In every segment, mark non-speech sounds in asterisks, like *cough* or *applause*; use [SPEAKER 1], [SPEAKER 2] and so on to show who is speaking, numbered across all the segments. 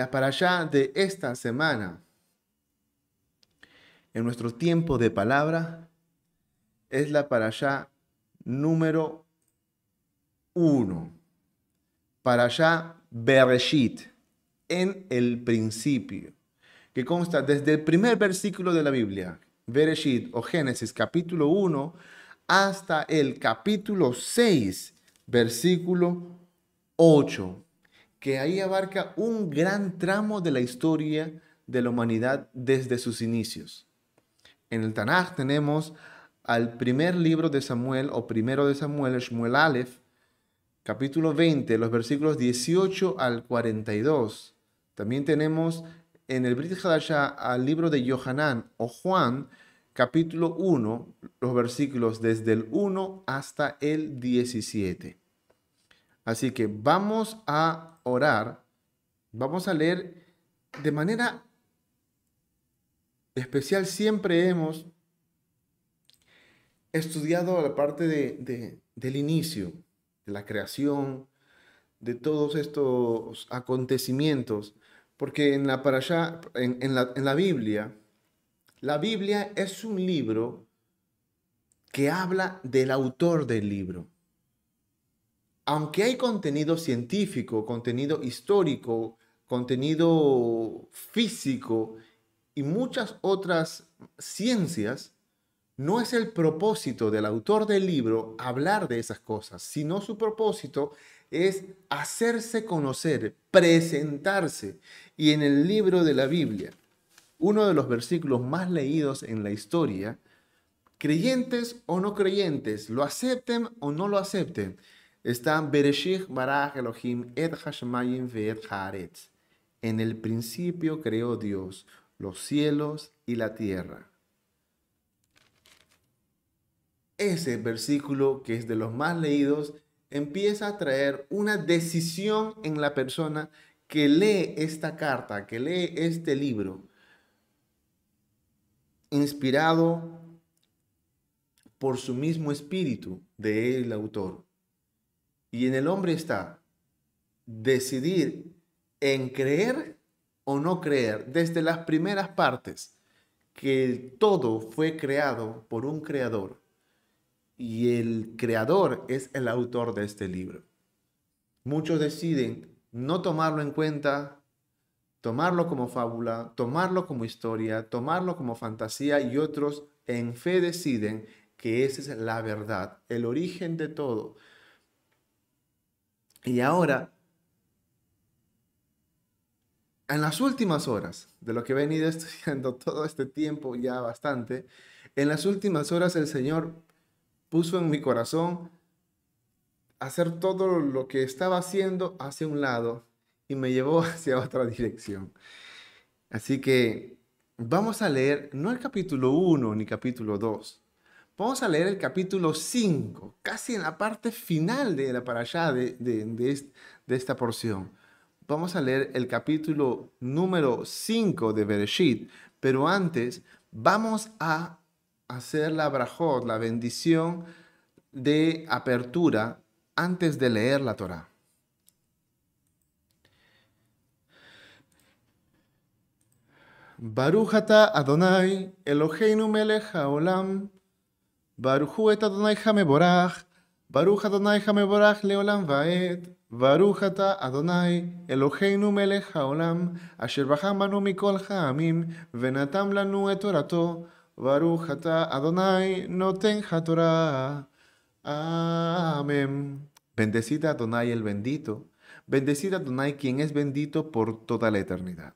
[SPEAKER 1] La para allá de esta semana, en nuestro tiempo de palabra, es la para allá número uno. Para allá Bereshit, en el principio, que consta desde el primer versículo de la Biblia, Bereshit o Génesis capítulo 1, hasta el capítulo 6, versículo 8, que ahí abarca un gran tramo de la historia de la humanidad desde sus inicios. En el Tanaj tenemos al primer libro de Samuel o primero de Samuel, Shmuel Aleph, capítulo 20, los versículos 18 al 42. También tenemos en el Brit Hadashah al libro de Yohanan o Juan, capítulo 1, los versículos desde el 1 hasta el 17. Así que vamos a orar, vamos a leer de manera especial, siempre hemos estudiado la parte de, del inicio, de la creación, de todos estos acontecimientos, porque en la, para allá, en, la, en la Biblia, la Biblia es un libro que habla del autor del libro. Aunque hay contenido científico, contenido histórico, contenido físico y muchas otras ciencias, no es el propósito del autor del libro hablar de esas cosas, sino su propósito es hacerse conocer, presentarse. Y en el libro de la Biblia, uno de los versículos más leídos en la historia, creyentes o no creyentes, lo acepten o no lo acepten, está Bereshich Baraj Elohim et Hashmayim ve'et Haaretz. En el principio creó Dios los cielos y la tierra ese versículo, que es de los más leídos, empieza a traer una decisión en la persona que lee esta carta, que lee este libro, inspirado por su mismo espíritu de el autor. Y en el hombre está decidir en creer o no creer desde las primeras partes que todo fue creado por un creador y el creador es el autor de este libro. Muchos deciden no tomarlo en cuenta, tomarlo como fábula, tomarlo como historia, tomarlo como fantasía y otros en fe deciden que esa es la verdad, el origen de todo. Y ahora, en las últimas horas de lo que he venido *laughs* estudiando todo este tiempo ya bastante, en las últimas horas el Señor puso en mi corazón hacer todo lo que estaba haciendo hacia un lado y me llevó *laughs* hacia otra dirección. Así que vamos a leer no el capítulo 1 ni capítulo 2. Vamos a leer el capítulo 5, casi en la parte final de la para allá de, de, esta porción. Vamos a leer el capítulo número 5 de Bereshit, pero antes vamos a hacer la brajot, la bendición de apertura antes de leer la Torah. Barujata Adonai Eloheinu melech haolam Baruchu et Adonai hameborach Baruch Adonai hameborach leolam vaed Barujata Adonai Eloheinu melech haolam Asher bacham mikol ha'amim Venatam lanu et Torato Baruch Adonai noten Torah. Amén. Bendecida Adonai el bendito. Bendecida Adonai quien es bendito por toda la eternidad.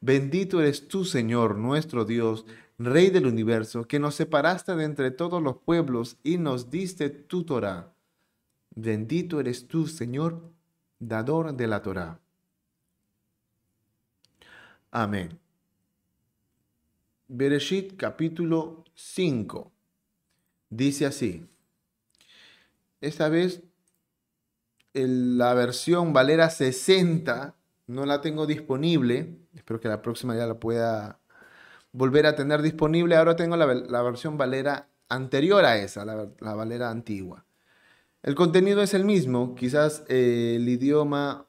[SPEAKER 1] Bendito eres tú, Señor, nuestro Dios, Rey del universo, que nos separaste de entre todos los pueblos y nos diste tu Torah. Bendito eres tú, Señor, dador de la Torah. Amén. Bereshit capítulo 5. Dice así. Esta vez la versión Valera 60 no la tengo disponible. Espero que la próxima ya la pueda volver a tener disponible. Ahora tengo la, versión Valera anterior a esa, la, Valera antigua. El contenido es el mismo, quizás eh, el idioma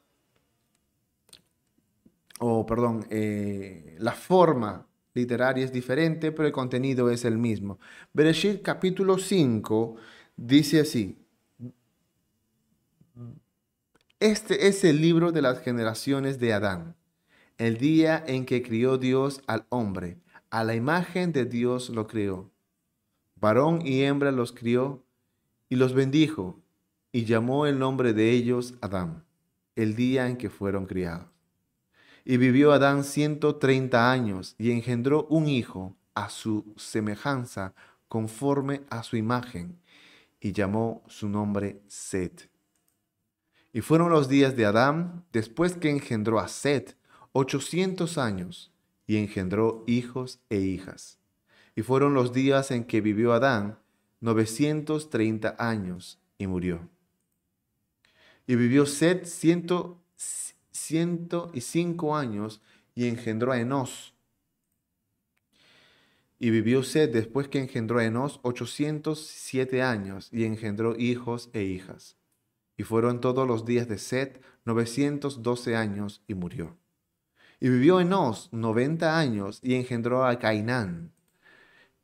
[SPEAKER 1] o perdón, eh, la forma literaria es diferente, pero el contenido es el mismo. Bereshit capítulo 5 dice así, este es el libro de las generaciones de Adán, el día en que crió Dios al hombre, a la imagen de Dios lo crió. Varón y hembra los crió y los bendijo y llamó el nombre de ellos Adán, el día en que fueron criados. Y vivió Adán ciento treinta años y engendró un hijo a su semejanza, conforme a su imagen, y llamó su nombre Set. Y fueron los días de Adán después que engendró a Set, ochocientos años, y engendró hijos e hijas. Y fueron los días en que vivió Adán, novecientos treinta años, y murió. Y vivió Set ciento y cinco años y engendró a Enos. Y vivió Sed después que engendró a Enos siete años y engendró hijos e hijas. Y fueron todos los días de Sed doce años y murió. Y vivió Enos noventa años y engendró a Cainán.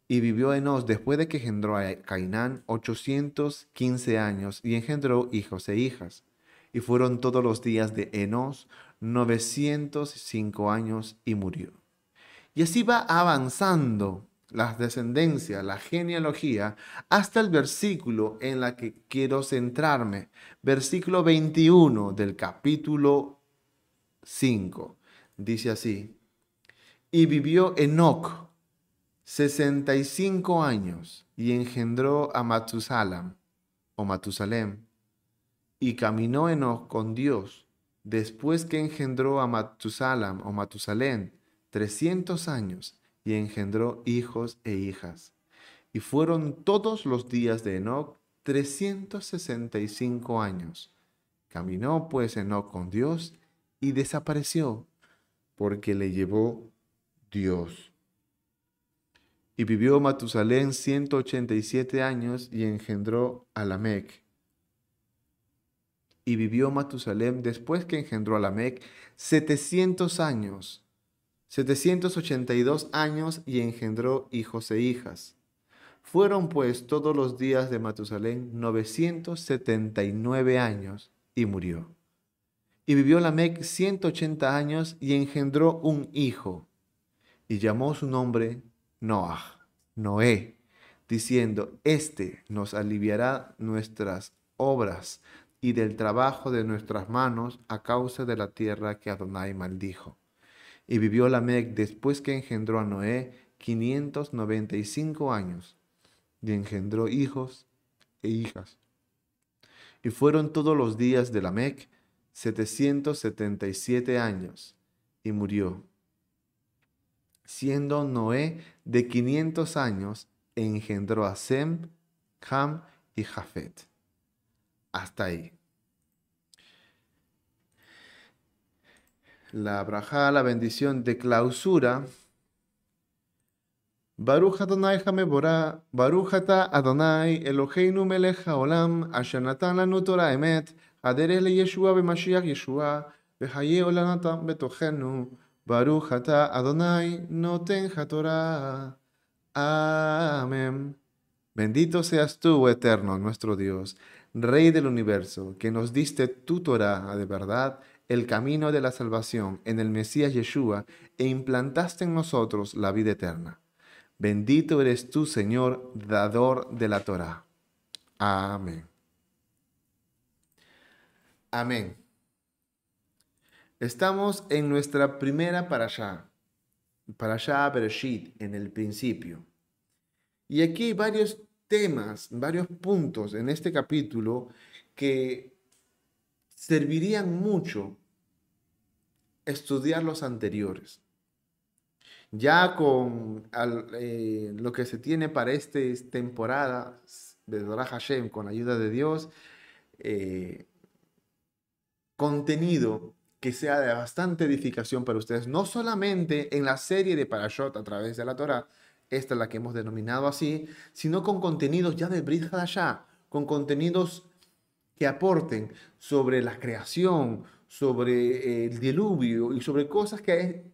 [SPEAKER 1] Y vivió Enos después de que engendró a Cainán quince años y engendró hijos e hijas y fueron todos los días de Enos 905 años y murió. Y así va avanzando la descendencia, la genealogía, hasta el versículo en la que quiero centrarme, versículo 21 del capítulo 5. Dice así, y vivió Enoc 65 años y engendró a Matusalam o Matusalem y caminó Enoch con Dios después que engendró a Matusalam o Matusalén 300 años y engendró hijos e hijas. Y fueron todos los días de Enoch 365 años. Caminó pues Enoch con Dios y desapareció porque le llevó Dios. Y vivió Matusalén 187 años y engendró a Lamec y vivió Matusalem después que engendró a Lamec 700 años, 782 años y engendró hijos e hijas. Fueron pues todos los días de Matusalén 979 años y murió. Y vivió Lamec 180 años y engendró un hijo y llamó su nombre Noah, Noé, diciendo, Este nos aliviará nuestras obras y del trabajo de nuestras manos a causa de la tierra que Adonai maldijo. Y vivió Lamec después que engendró a Noé 595 años, y engendró hijos e hijas. Y fueron todos los días de Lamec 777 años, y murió. Siendo Noé de 500 años, engendró a Sem, Ham y Jafet hasta ahí. La braja, la bendición de clausura. Baruch Adonai Hamebora, Baruch Adonai Eloheinu melech haolam, asher natan lanu emet, Aderele Yeshua Bemashiach Yeshua, Behaye Olanatan Betohenu, Baruch Ata Adonai Noten Torah. Amén. Bendito seas tú, oh eterno, nuestro Dios, Rey del universo, que nos diste tu Torah ah, de verdad, el camino de la salvación en el Mesías Yeshua, e implantaste en nosotros la vida eterna. Bendito eres tú, Señor, dador de la Torah. Amén. Amén. Estamos en nuestra primera parashá, parashá Bereshit, en el principio. Y aquí hay varios temas, varios puntos en este capítulo que servirían mucho estudiar los anteriores. Ya con eh, lo que se tiene para esta temporada de Dora Hashem, con ayuda de Dios, eh, contenido que sea de bastante edificación para ustedes, no solamente en la serie de Parashot a través de la Torah, esta es la que hemos denominado así, sino con contenidos ya de Brit Hadashah, con contenidos que aporten sobre la creación, sobre el diluvio y sobre cosas que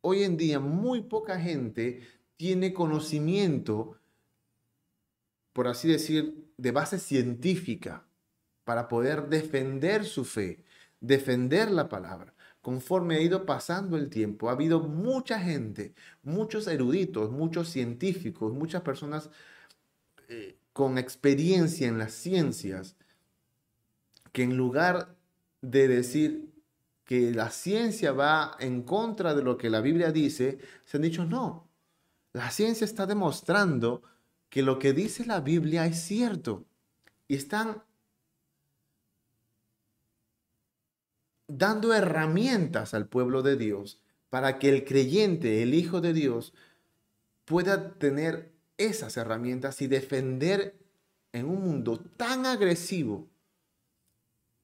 [SPEAKER 1] hoy en día muy poca gente tiene conocimiento, por así decir, de base científica para poder defender su fe, defender la palabra. Conforme ha ido pasando el tiempo, ha habido mucha gente, muchos eruditos, muchos científicos, muchas personas eh, con experiencia en las ciencias, que en lugar de decir que la ciencia va en contra de lo que la Biblia dice, se han dicho, no, la ciencia está demostrando que lo que dice la Biblia es cierto. Y están dando herramientas al pueblo de Dios para que el creyente, el Hijo de Dios, pueda tener esas herramientas y defender en un mundo tan agresivo,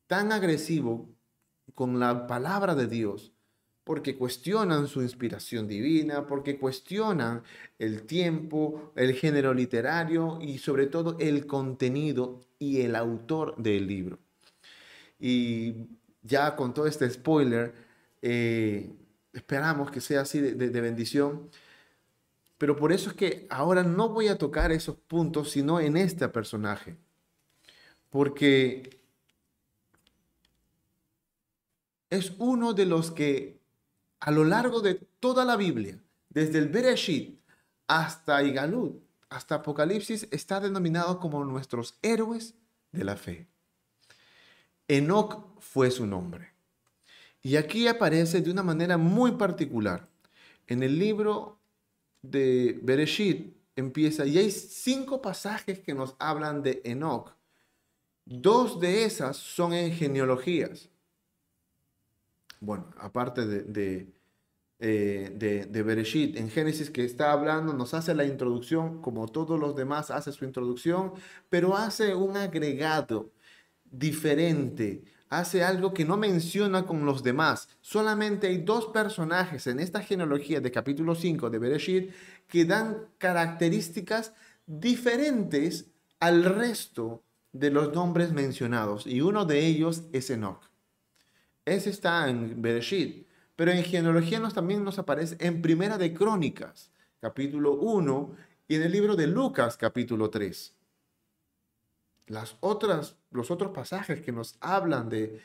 [SPEAKER 1] tan agresivo con la palabra de Dios, porque cuestionan su inspiración divina, porque cuestionan el tiempo, el género literario y sobre todo el contenido y el autor del libro. Y ya con todo este spoiler, eh, esperamos que sea así de, bendición. Pero por eso es que ahora no voy a tocar esos puntos, sino en este personaje. Porque es uno de los que a lo largo de toda la Biblia, desde el Bereshit hasta Igalud, hasta Apocalipsis, está denominado como nuestros héroes de la fe. Enoch fue su nombre. Y aquí aparece de una manera muy particular. En el libro de Bereshit empieza, y hay cinco pasajes que nos hablan de Enoch. Dos de esas son en genealogías. Bueno, aparte de, de, eh, de, Bereshit, en Génesis que está hablando, nos hace la introducción, como todos los demás hace su introducción, pero hace un agregado diferente, hace algo que no menciona con los demás. Solamente hay dos personajes en esta genealogía de capítulo 5 de Bereshit que dan características diferentes al resto de los nombres mencionados y uno de ellos es Enoch. Ese está en Bereshit, pero en genealogía nos, también nos aparece en Primera de Crónicas, capítulo 1, y en el libro de Lucas, capítulo 3. Las otras, los otros pasajes que nos hablan de,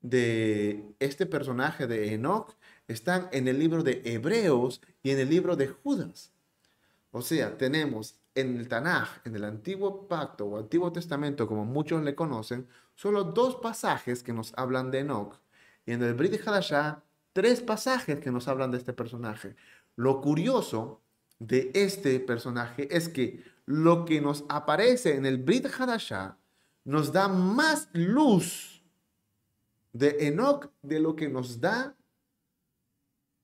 [SPEAKER 1] de este personaje de Enoch están en el libro de Hebreos y en el libro de Judas. O sea, tenemos en el Tanaj, en el Antiguo Pacto o Antiguo Testamento, como muchos le conocen, solo dos pasajes que nos hablan de Enoch. Y en el Brit Hadashah, tres pasajes que nos hablan de este personaje. Lo curioso de este personaje es que lo que nos aparece en el Brit Hadashah nos da más luz de Enoch de lo que nos da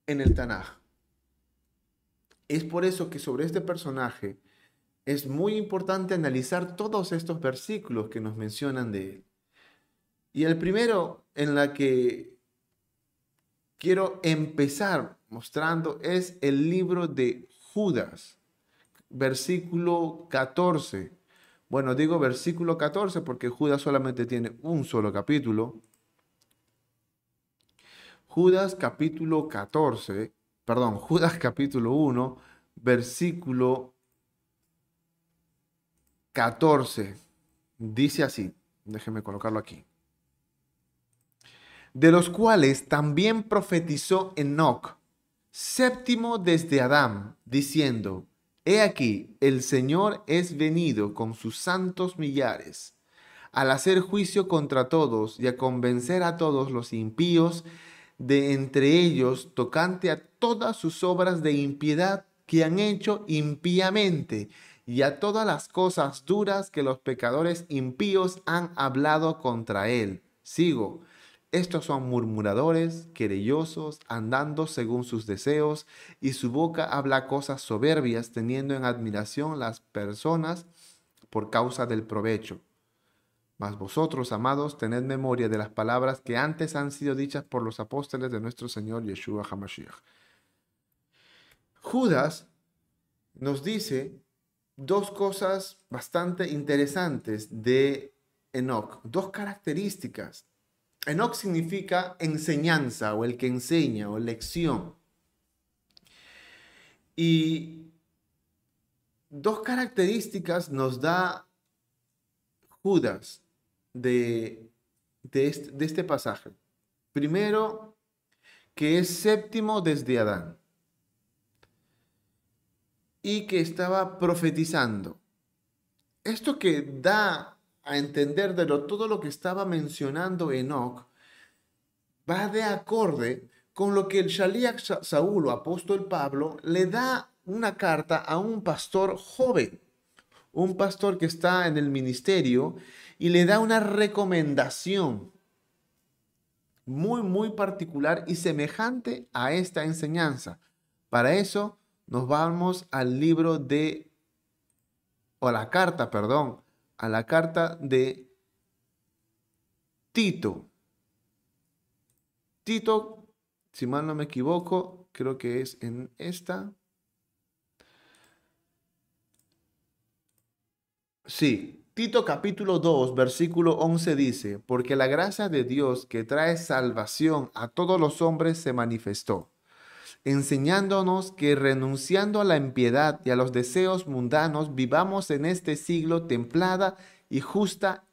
[SPEAKER 1] en el Tanaj. Es por eso que sobre este personaje es muy importante analizar todos estos versículos que nos mencionan de él. Y el primero en la que quiero empezar mostrando es el libro de Judas versículo 14. Bueno, digo versículo 14 porque Judas solamente tiene un solo capítulo. Judas capítulo 14, perdón, *laughs* Judas capítulo 1, versículo 14. Dice así, déjeme colocarlo aquí. De los cuales también profetizó Enoch, séptimo desde Adán, diciendo, He aquí, el Señor es venido con sus santos millares, al hacer juicio contra todos y a convencer a todos los impíos de entre ellos tocante a todas sus obras de impiedad que han hecho impíamente y a todas las cosas duras que los pecadores impíos han hablado contra él. Sigo. Estos son murmuradores, querellosos, andando según sus deseos, y su boca habla cosas soberbias, teniendo en admiración las personas por causa del provecho. Mas vosotros, amados, tened memoria de las palabras que antes han sido dichas por los apóstoles de nuestro Señor Yeshua HaMashiach. Judas nos dice dos cosas bastante interesantes de Enoch, dos características Enoch significa enseñanza o el que enseña o lección. Y dos características nos da Judas de, este, de este pasaje. Primero, que es séptimo desde Adán y que estaba profetizando. Esto que da a entender de lo, todo lo que estaba mencionando Enoch va de acorde con lo que el Shaliach Saúl apóstol Pablo le da una carta a un pastor joven, un pastor que está en el ministerio y le da una recomendación muy, muy particular y semejante a esta enseñanza. Para eso nos vamos al libro de, o la carta, perdón, a la carta de Tito. Tito, si mal no me equivoco, creo que es en esta. Sí, Tito capítulo 2, versículo 11 dice, porque la gracia de Dios que trae salvación a todos los hombres se manifestó, enseñándonos que renunciando a la impiedad y a los deseos mundanos, vivamos en este siglo templada y justa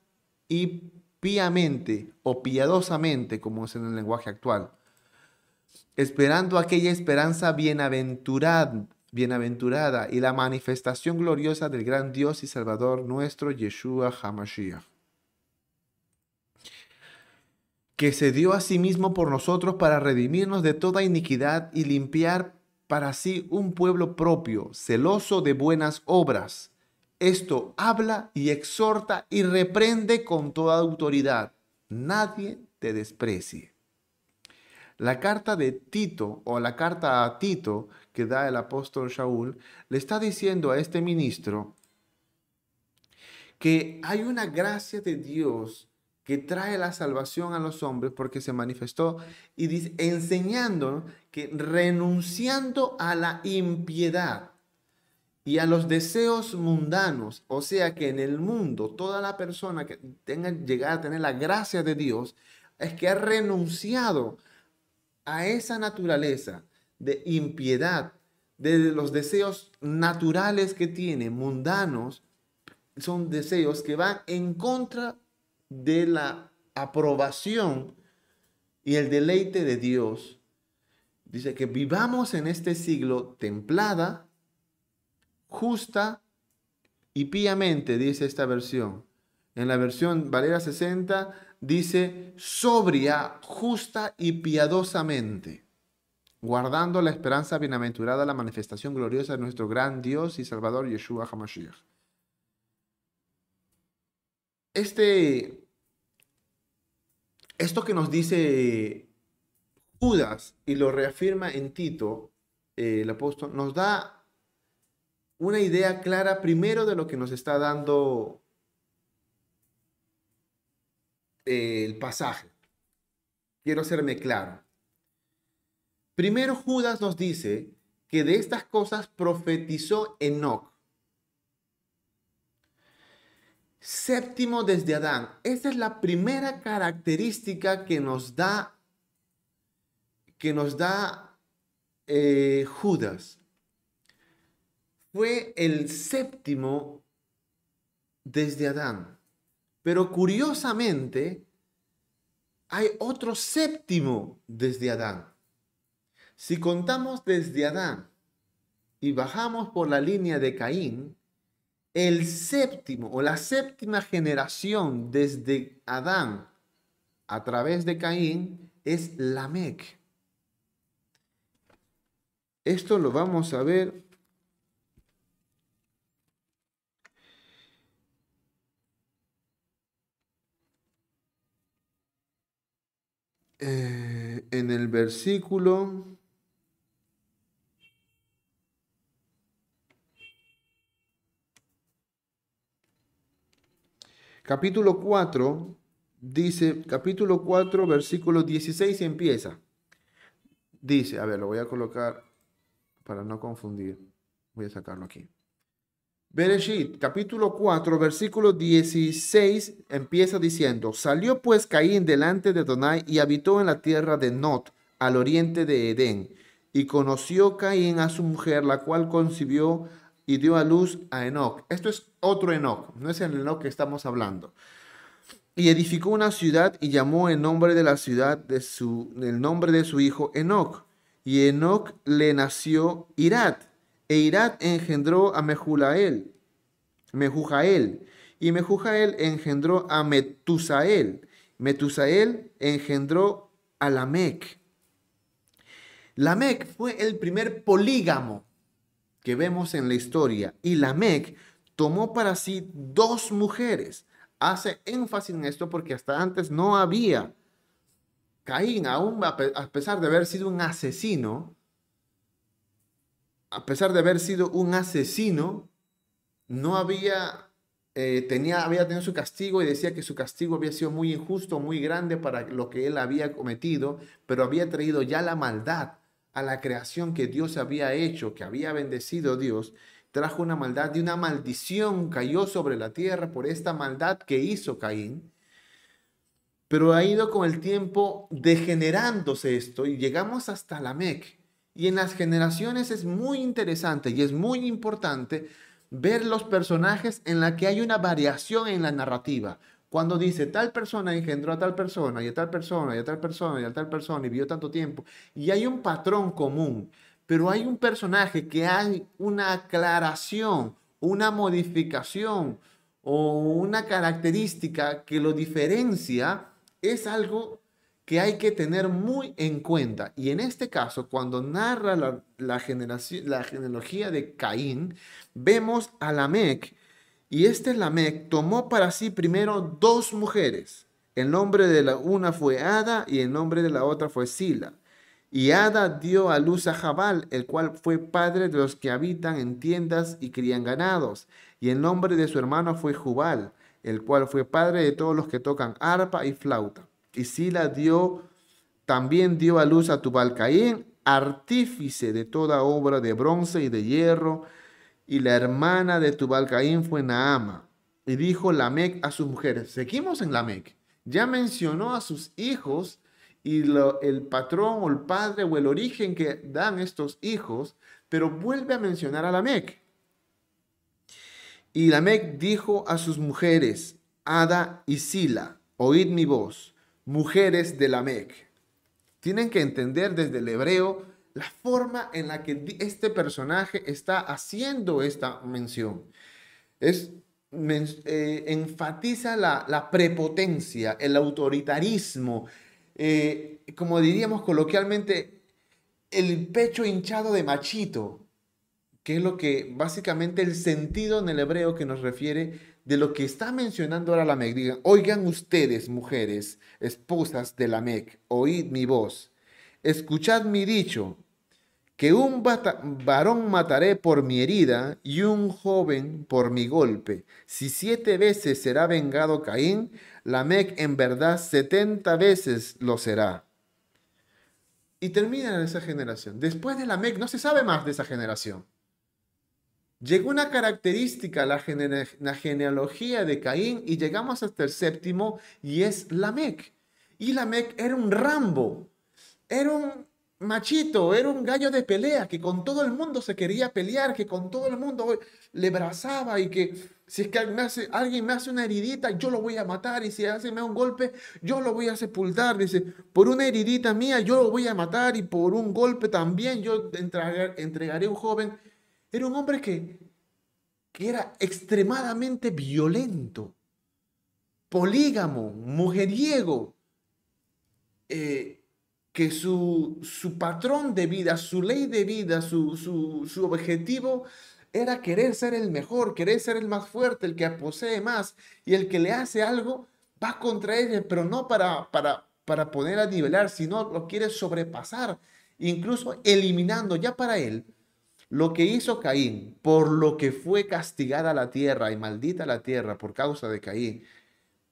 [SPEAKER 1] y piamente o piadosamente, como es en el lenguaje actual, esperando aquella esperanza bienaventurada bienaventurada y la manifestación gloriosa del gran Dios y Salvador nuestro Yeshua HaMashiach, que se dio a sí mismo por nosotros para redimirnos de toda iniquidad y limpiar para sí un pueblo propio, celoso de buenas obras. Esto habla y exhorta y reprende con toda autoridad. Nadie te desprecie. La carta de Tito o la carta a Tito que da el apóstol Shaul, le está diciendo a este ministro que hay una gracia de Dios que trae la salvación a los hombres porque se manifestó y dice, enseñando que renunciando a la impiedad y a los deseos mundanos, o sea que en el mundo toda la persona que tenga llegar a tener la gracia de Dios es que ha renunciado a esa naturaleza de impiedad, de los deseos naturales que tiene, mundanos, son deseos que van en contra de la aprobación y el deleite de Dios. Dice que vivamos en este siglo templada, justa y piamente, dice esta versión. En la versión Valera 60 dice sobria, justa y piadosamente guardando la esperanza bienaventurada, la manifestación gloriosa de nuestro gran Dios y Salvador Yeshua HaMashiach. Este, esto que nos dice Judas y lo reafirma en Tito, eh, el apóstol, nos da una idea clara primero de lo que nos está dando eh, el pasaje. Quiero hacerme claro. Primero Judas nos dice que de estas cosas profetizó Enoch. Séptimo desde Adán. Esa es la primera característica que nos da, que nos da eh, Judas. Fue el séptimo desde Adán. Pero curiosamente, hay otro séptimo desde Adán. Si contamos desde Adán y bajamos por la línea de Caín, el séptimo o la séptima generación desde Adán a través de Caín es Lamec. Esto lo vamos a ver eh, en el versículo Capítulo 4 dice, capítulo 4, versículo 16 empieza. Dice, a ver, lo voy a colocar para no confundir. Voy a sacarlo aquí. Bereshit, capítulo 4, versículo 16, empieza diciendo, salió pues Caín delante de Donai y habitó en la tierra de Not, al oriente de Edén. Y conoció Caín a su mujer, la cual concibió y dio a luz a Enoch. Esto es otro Enoch, no es el Enoch que estamos hablando. Y edificó una ciudad y llamó el nombre de la ciudad de su, el nombre de su hijo Enoch. Y Enoch le nació Irat e Irad engendró a Mejulael, Mejujael, y Mejujael engendró a Metusael. Metusael engendró a Lamec. Lamec fue el primer polígamo que vemos en la historia y Lamec tomó para sí dos mujeres. Hace énfasis en esto porque hasta antes no había. Caín, aún a pesar de haber sido un asesino, a pesar de haber sido un asesino, no había, eh, tenía, había tenido su castigo y decía que su castigo había sido muy injusto, muy grande para lo que él había cometido, pero había traído ya la maldad a la creación que Dios había hecho, que había bendecido Dios, trajo una maldad y una maldición cayó sobre la tierra por esta maldad que hizo Caín. Pero ha ido con el tiempo degenerándose esto y llegamos hasta la Mec. Y en las generaciones es muy interesante y es muy importante ver los personajes en la que hay una variación en la narrativa. Cuando dice tal persona engendró a tal persona y a tal persona y a tal persona y a tal persona y vivió tanto tiempo. Y hay un patrón común, pero hay un personaje que hay una aclaración, una modificación o una característica que lo diferencia, es algo que hay que tener muy en cuenta. Y en este caso, cuando narra la, generación, la genealogía de Caín, vemos a Lamec, y este Lamec tomó para sí primero dos mujeres. El nombre de la una fue Ada y el nombre de la otra fue Sila. Y Ada dio a luz a Jabal, el cual fue padre de los que habitan en tiendas y crían ganados. Y el nombre de su hermano fue Jubal, el cual fue padre de todos los que tocan arpa y flauta. Y Sila dio, también dio a luz a Tubalcaín, artífice de toda obra de bronce y de hierro, y la hermana de Tubalcaín fue Naama. Y dijo Lamec a sus mujeres, seguimos en Lamec, ya mencionó a sus hijos y el patrón o el padre o el origen que dan estos hijos, pero vuelve a mencionar a Lamec. Y Lamec dijo a sus mujeres, Ada y Sila, oíd mi voz mujeres de la Mec. Tienen que entender desde el hebreo la forma en la que este personaje está haciendo esta mención. Es, eh, enfatiza la, prepotencia, el autoritarismo, eh, como diríamos coloquialmente, el pecho hinchado de machito, que es lo que básicamente el sentido en el hebreo que nos refiere de lo que está mencionando ahora la Mec. Oigan ustedes, mujeres, esposas de la Mec, oíd mi voz. Escuchad mi dicho, que un varón mataré por mi herida y un joven por mi golpe. Si siete veces será vengado Caín, la Mec en verdad setenta veces lo será. Y termina esa generación. Después de la Mec no se sabe más de esa generación. Llegó una característica, la, la genealogía de Caín, y llegamos hasta el séptimo, y es Lamec. Y Lamec era un Rambo, era un machito, era un gallo de pelea, que con todo el mundo se quería pelear, que con todo el mundo le abrazaba y que si es que alguien me hace una heridita, yo lo voy a matar, y si hace un golpe, yo lo voy a sepultar. Dice, por una heridita mía, yo lo voy a matar, y por un golpe también yo entregaré un joven era un hombre que, que era extremadamente violento, polígamo, mujeriego, eh, que su, su, patrón de vida, su ley de vida, su, su, su, objetivo era querer ser el mejor, querer ser el más fuerte, el que posee más, y el que le hace algo va contra él, pero no para, para, para poner a nivelar, sino lo quiere sobrepasar, incluso eliminando ya para él lo que hizo Caín, por lo que fue castigada la tierra y maldita la tierra por causa de Caín,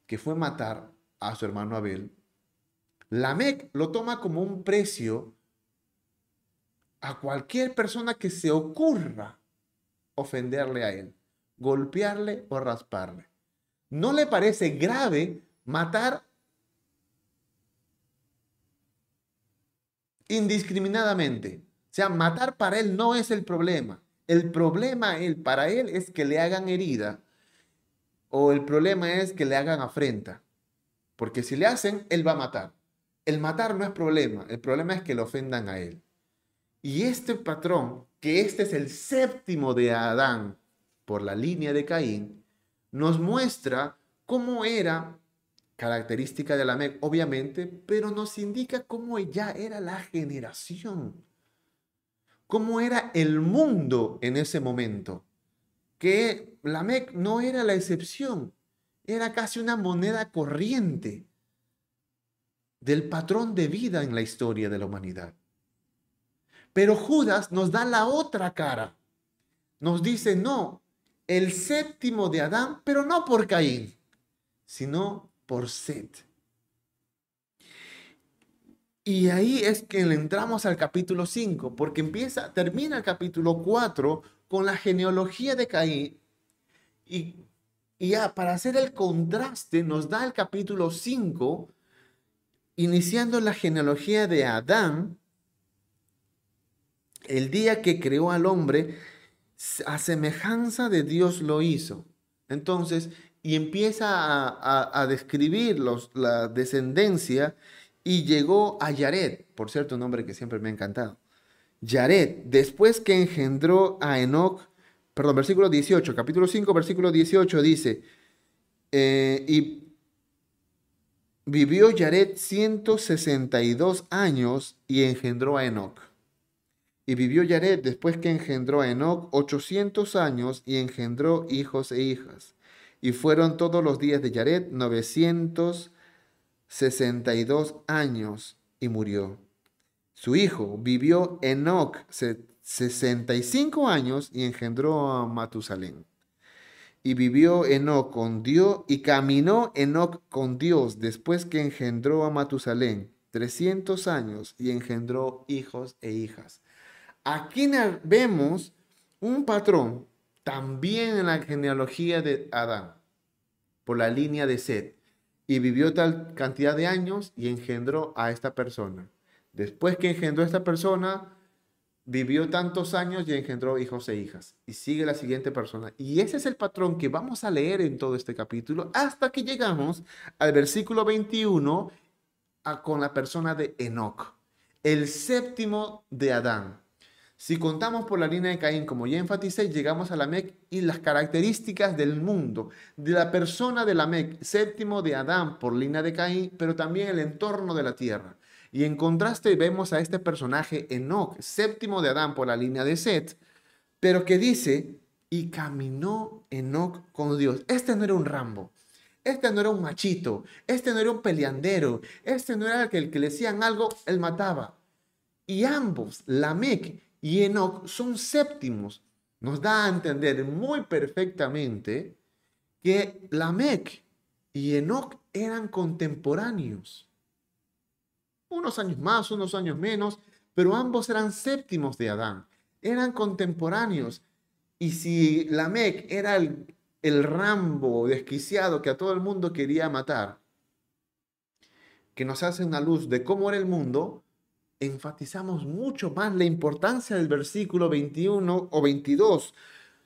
[SPEAKER 1] que fue matar a su hermano Abel, Lamec lo toma como un precio a cualquier persona que se ocurra ofenderle a él. golpearle o rasparle. ¿No le parece grave matar indiscriminadamente? O sea, matar para él no es el problema. El problema él, para él es que le hagan herida o el problema es que le hagan afrenta. Porque si le hacen, él va a matar. El matar no es problema, el problema es que lo ofendan a él. Y este patrón, que este es el séptimo de Adán por la línea de Caín, nos muestra cómo era característica de Lamec, obviamente, pero nos indica cómo ya era la generación, cómo era el mundo en ese momento, que Lamec no era la excepción, era casi una moneda corriente del patrón de vida en la historia de la humanidad. Pero Judas nos da la otra cara. Nos dice, no, el séptimo de Adán, pero no por Caín, sino por Set. Y ahí es que entramos al capítulo 5, porque empieza, termina el capítulo 4 con la genealogía de Caín. Y, y ya para hacer el contraste nos da el capítulo 5, iniciando la genealogía de Adán, el día que creó al hombre, a semejanza de Dios lo hizo. Entonces, y empieza a, describir la descendencia y llegó a Yared, por cierto, un nombre que siempre me ha encantado. Yared, después que engendró a Enoch, perdón, versículo 18, capítulo 5, versículo 18 dice, eh, y vivió Yared 162 años y engendró a Enoch. Y vivió Yared después que engendró a Enoch 800 años y engendró hijos e hijas. Y fueron todos los días de Yared 962 años y murió. Su hijo vivió Enoch 65 años y engendró a Matusalén. Y vivió Enoch con Dios y caminó Enoch con Dios después que engendró a Matusalén 300 años y engendró hijos e hijas. Aquí vemos un patrón también en la genealogía de Adán, por la línea de Seth, y vivió tal cantidad de años y engendró a esta persona. Después que engendró a esta persona, vivió tantos años y engendró hijos e hijas. Y sigue la siguiente persona. Y ese es el patrón que vamos a leer en todo este capítulo hasta que llegamos al versículo 21 con la persona de Enoch, el séptimo de Adán. Si contamos por la línea de Caín, como ya enfaticé, llegamos a la Mec y las características del mundo, de la persona de la Mec, séptimo de Adán por línea de Caín, pero también el entorno de la tierra. Y en contraste vemos a este personaje Enoch, séptimo de Adán por la línea de Set, pero que dice, y caminó Enoch con Dios. Este no era un Rambo, este no era un machito, este no era un peleandero, este no era el que, el que le decían algo, él mataba. Y ambos, Lamec y Enoch son séptimos. Nos da a entender muy perfectamente que Lamec y Enoch eran contemporáneos. Unos años más, unos años menos, pero ambos eran séptimos de Adán. Eran contemporáneos. Y si Lamec era el, el Rambo desquiciado que a todo el mundo quería matar, que nos hace una luz de cómo era el mundo, enfatizamos mucho más la importancia del versículo 21 o 22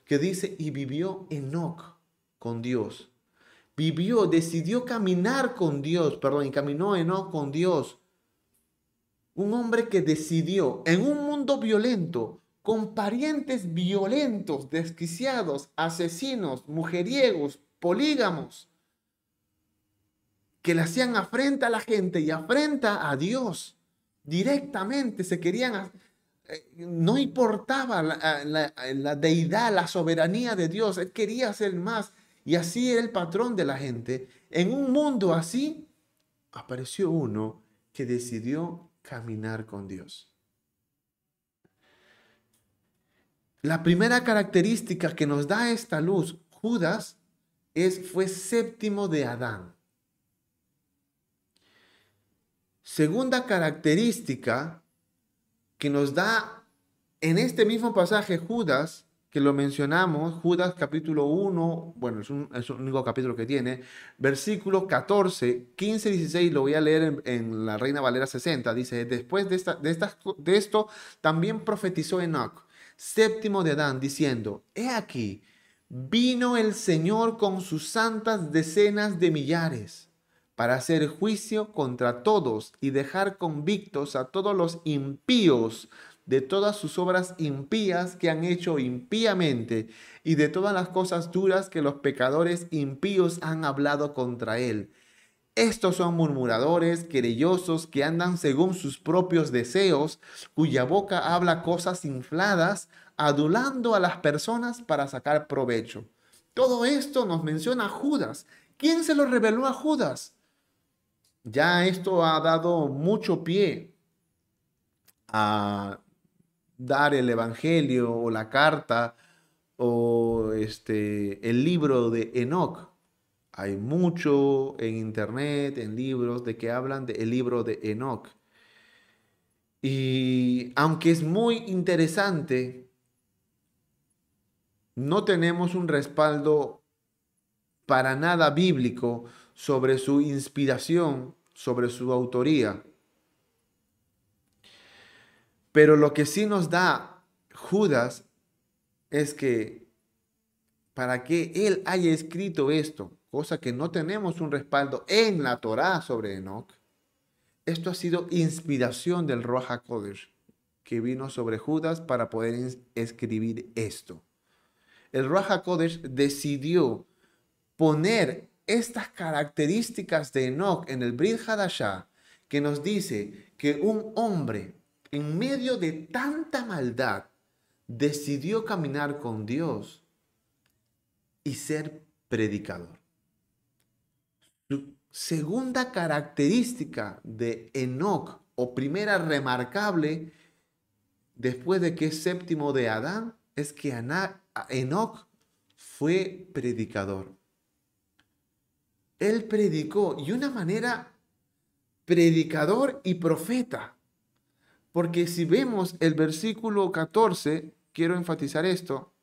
[SPEAKER 1] que dice, y vivió Enoch con Dios. Vivió, decidió caminar con Dios, perdón, y caminó Enoch con Dios. Un hombre que decidió en un mundo violento, con parientes violentos, desquiciados, asesinos, mujeriegos, polígamos, que le hacían afrenta a la gente y afrenta a Dios directamente se querían, eh, no importaba la, deidad, la soberanía de Dios, él quería ser más y así era el patrón de la gente. En un mundo así apareció uno que decidió caminar con Dios. La primera característica que nos da esta luz, Judas, es, fue séptimo de Adán. Segunda característica que nos da en este mismo pasaje Judas que lo mencionamos, Judas capítulo 1, bueno, es, un, el único capítulo que tiene, versículo 14, 15, 16, lo voy a leer en, la Reina Valera 60, dice, después de, esta, de, de esto también profetizó Enoch, séptimo de Adán, diciendo, he aquí, vino el Señor con sus santas decenas de millares para hacer juicio contra todos y dejar convictos a todos los impíos de todas sus obras impías que han hecho impíamente y de todas las cosas duras que los pecadores impíos han hablado contra él. Estos son murmuradores, querellosos, que andan según sus propios deseos, cuya boca habla cosas infladas, adulando a las personas para sacar provecho. Todo esto nos menciona Judas. ¿Quién se lo reveló a Judas? Ya esto ha dado mucho pie a dar el Evangelio o la carta o este, el libro de Enoch. Hay mucho en internet, en libros, de que hablan del libro de Enoch. Y aunque es muy interesante, no tenemos un respaldo para nada bíblico sobre su inspiración, sobre su autoría. Pero lo que sí nos da Judas es que para que él haya escrito esto, cosa que no tenemos un respaldo en la Torá sobre Enoch, esto ha sido inspiración del Roja Kodesh que vino sobre Judas para poder escribir esto. El Roja Kodesh decidió poner estas características de Enoch en el Brit Hadashah que nos dice que un hombre en medio de tanta maldad, decidió caminar con Dios y ser predicador. Segunda característica de Enoch, o primera remarcable, después de que es séptimo de Adán, es que Enoch fue predicador. Él predicó y una manera predicador y profeta. Porque si vemos el versículo 14, quiero enfatizar esto.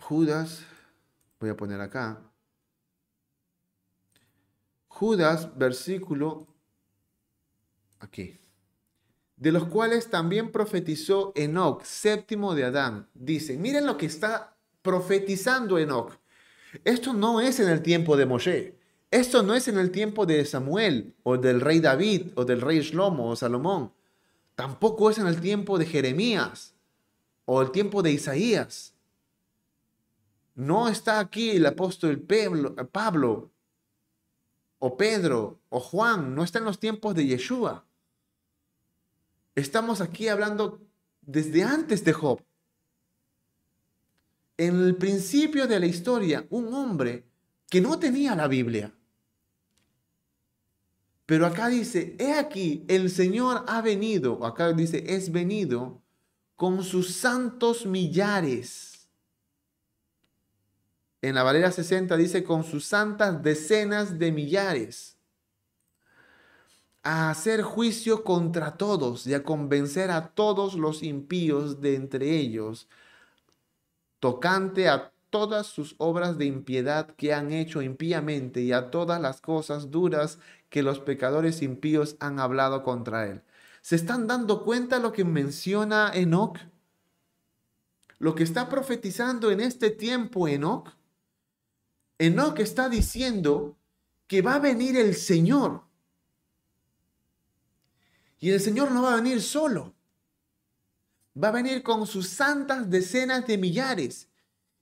[SPEAKER 1] Judas, voy a poner acá. Judas, versículo aquí. De los cuales también profetizó Enoch, séptimo de Adán. Dice, miren lo que está profetizando Enoch. Esto no es en el tiempo de Moshe. Esto no es en el tiempo de Samuel o del rey David o del rey Shlomo o Salomón. Tampoco es en el tiempo de Jeremías o el tiempo de Isaías. No está aquí el apóstol Pablo o Pedro o Juan. No está en los tiempos de Yeshua. Estamos aquí hablando desde antes de Job. En el principio de la historia, un hombre que no tenía la Biblia, pero acá dice, he aquí, el Señor ha venido, acá dice, es venido con sus santos millares. En la Valera 60 dice, con sus santas decenas de millares, a hacer juicio contra todos y a convencer a todos los impíos de entre ellos, tocante a todas sus obras de impiedad que han hecho impíamente y a todas las cosas duras que los pecadores impíos han hablado contra él. ¿Se están dando cuenta lo que menciona Enoch? Lo que está profetizando en este tiempo Enoch. Enoch está diciendo que va a venir el Señor. Y el Señor no va a venir solo. Va a venir con sus santas decenas de millares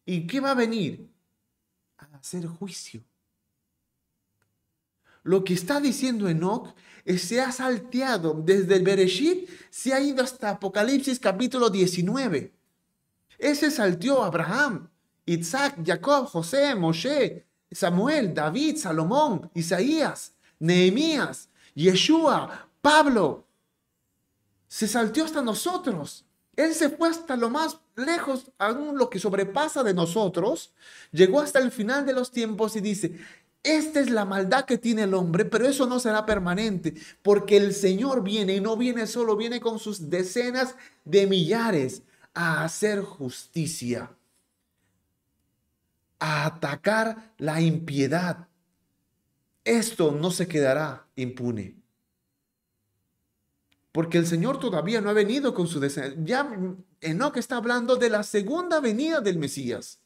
[SPEAKER 1] ¿Y qué va a venir? A hacer juicio. Lo que está diciendo Enoch es, se ha salteado desde Bereshit, se ha ido hasta Apocalipsis capítulo 19. Ese salteó Abraham, Isaac, Jacob, José, Moshe, Samuel, David, Salomón, Isaías, Nehemías, Yeshua, Pablo. Se salteó hasta nosotros. Él se fue hasta lo más lejos, aún lo que sobrepasa de nosotros, llegó hasta el final de los tiempos y dice, Esta es la maldad que tiene el hombre, pero eso no será permanente, porque el Señor viene y no viene solo, viene con sus decenas de millares a hacer justicia, a atacar la impiedad. Esto no se quedará impune. Porque el Señor todavía no ha venido con su decenas. Ya Enoch está hablando de la segunda venida del Mesías.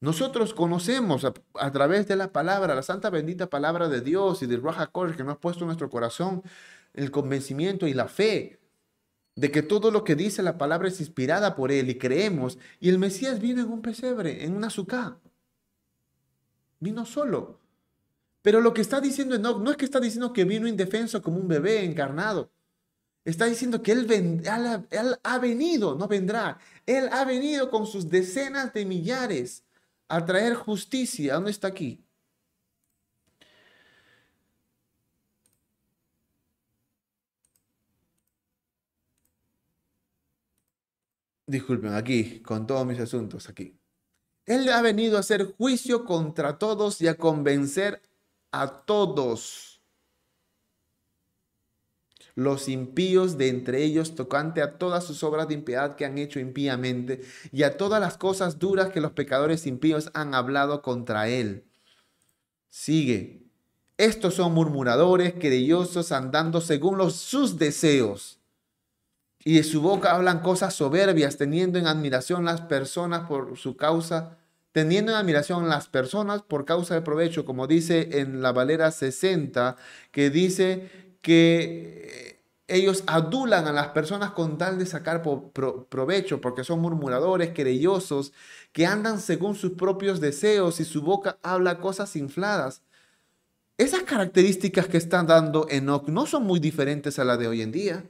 [SPEAKER 1] Nosotros conocemos a, través de la palabra, la santa bendita palabra de Dios y del Raja que nos ha puesto en nuestro corazón el convencimiento y la fe de que todo lo que dice la palabra es inspirada por Él y creemos. Y el Mesías vino en un pesebre, en una azúcar. Vino solo. Pero lo que está diciendo Enoch no es que está diciendo que vino indefenso como un bebé encarnado. Está diciendo que él, él ha venido, no vendrá. Él ha venido con sus decenas de millares a traer justicia. ¿Dónde está aquí? Disculpen, aquí, con todos mis asuntos, aquí. Él ha venido a hacer juicio contra todos y a convencer a todos los impíos de entre ellos tocante a todas sus obras de impiedad que han hecho impíamente y a todas las cosas duras que los pecadores impíos han hablado contra él. Sigue. Estos son murmuradores, querellosos, andando según los, sus deseos. Y de su boca hablan cosas soberbias, teniendo en admiración las personas por su causa, teniendo en admiración las personas por causa de provecho, como dice en la Valera 60, que dice que ellos adulan a las personas con tal de sacar provecho, porque son murmuradores, querellosos, que andan según sus propios deseos y su boca habla cosas infladas. Esas características que están dando Enoch no son muy diferentes a las de hoy en día.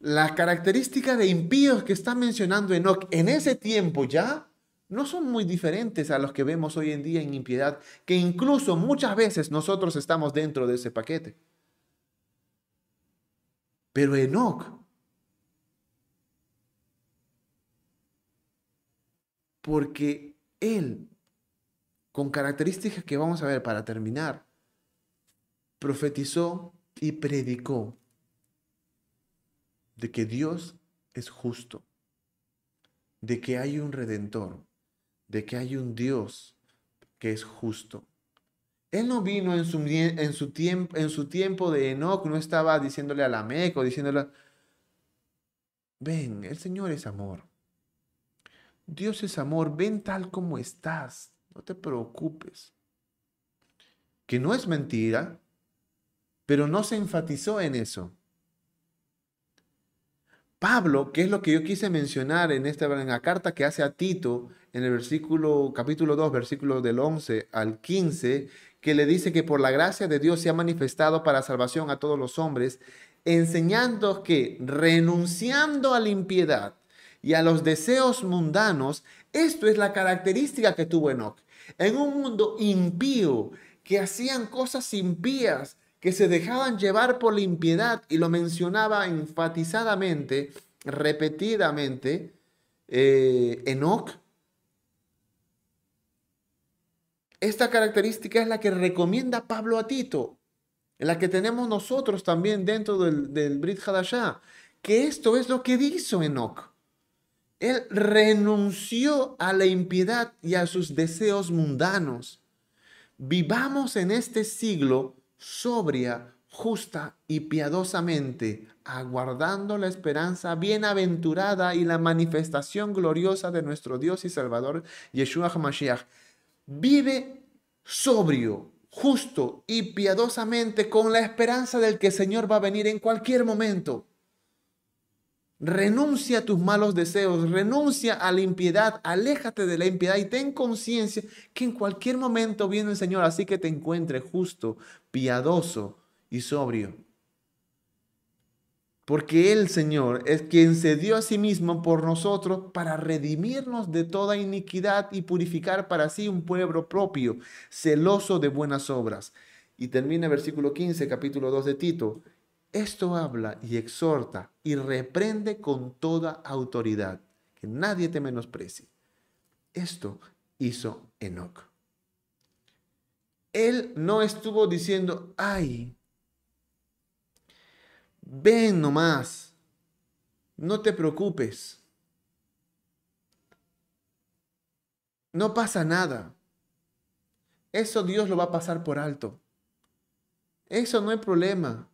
[SPEAKER 1] Las características de impíos que está mencionando Enoch en ese tiempo ya no son muy diferentes a los que vemos hoy en día en impiedad, que incluso muchas veces nosotros estamos dentro de ese paquete. Pero Enoch, porque él, con características que vamos a ver para terminar, profetizó y predicó de que Dios es justo, de que hay un redentor, de que hay un Dios que es justo. Él no vino en su, en su, tiempo, en su tiempo de Enoch, no estaba diciéndole a la Meco, diciéndole, ven, el Señor es amor. Dios es amor, ven tal como estás, no te preocupes. Que no es mentira, pero no se enfatizó en eso. Pablo, que es lo que yo quise mencionar en esta en la carta que hace a Tito, en el versículo, capítulo 2, versículo del 11 al 15, que le dice que por la gracia de Dios se ha manifestado para salvación a todos los hombres, enseñando que renunciando a la impiedad y a los deseos mundanos, esto es la característica que tuvo Enoch. En un mundo impío, que hacían cosas impías, que se dejaban llevar por la impiedad y lo mencionaba enfatizadamente, repetidamente, eh, Enoch. Esta característica es la que recomienda Pablo a Tito, la que tenemos nosotros también dentro del, del Brit Hadashah, que esto es lo que hizo Enoch. Él renunció a la impiedad y a sus deseos mundanos. Vivamos en este siglo sobria, justa y piadosamente, aguardando la esperanza bienaventurada y la manifestación gloriosa de nuestro Dios y Salvador, Yeshua HaMashiach. Vive sobrio, justo y piadosamente con la esperanza del que el Señor va a venir en cualquier momento. Renuncia a tus malos deseos, renuncia a la impiedad, aléjate de la impiedad y ten conciencia que en cualquier momento viene el Señor, así que te encuentre justo, piadoso y sobrio. Porque el Señor es quien se dio a sí mismo por nosotros para redimirnos de toda iniquidad y purificar para sí un pueblo propio, celoso de buenas obras. Y termina el versículo 15, capítulo 2 de Tito. Esto habla y exhorta y reprende con toda autoridad, que nadie te menosprecie. Esto hizo Enoch. Él no estuvo diciendo, ay, ven nomás, no te preocupes, no pasa nada. Eso Dios lo va a pasar por alto. Eso no hay problema.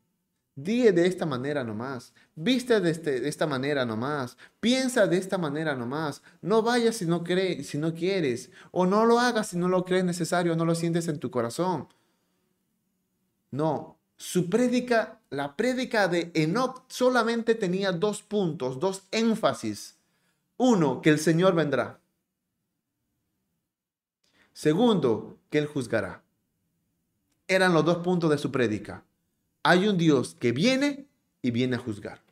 [SPEAKER 1] Dije de esta manera nomás. Viste de, este, de, esta manera nomás. Piensa de esta manera nomás. No vayas si no, crees, si no quieres. O no lo hagas si no lo crees necesario, no lo sientes en tu corazón. No. Su prédica, la prédica de Enoch solamente tenía dos puntos, dos énfasis. Uno, que el Señor vendrá. Segundo, que Él juzgará. Eran los dos puntos de su prédica hay un Dios que viene y viene a juzgar.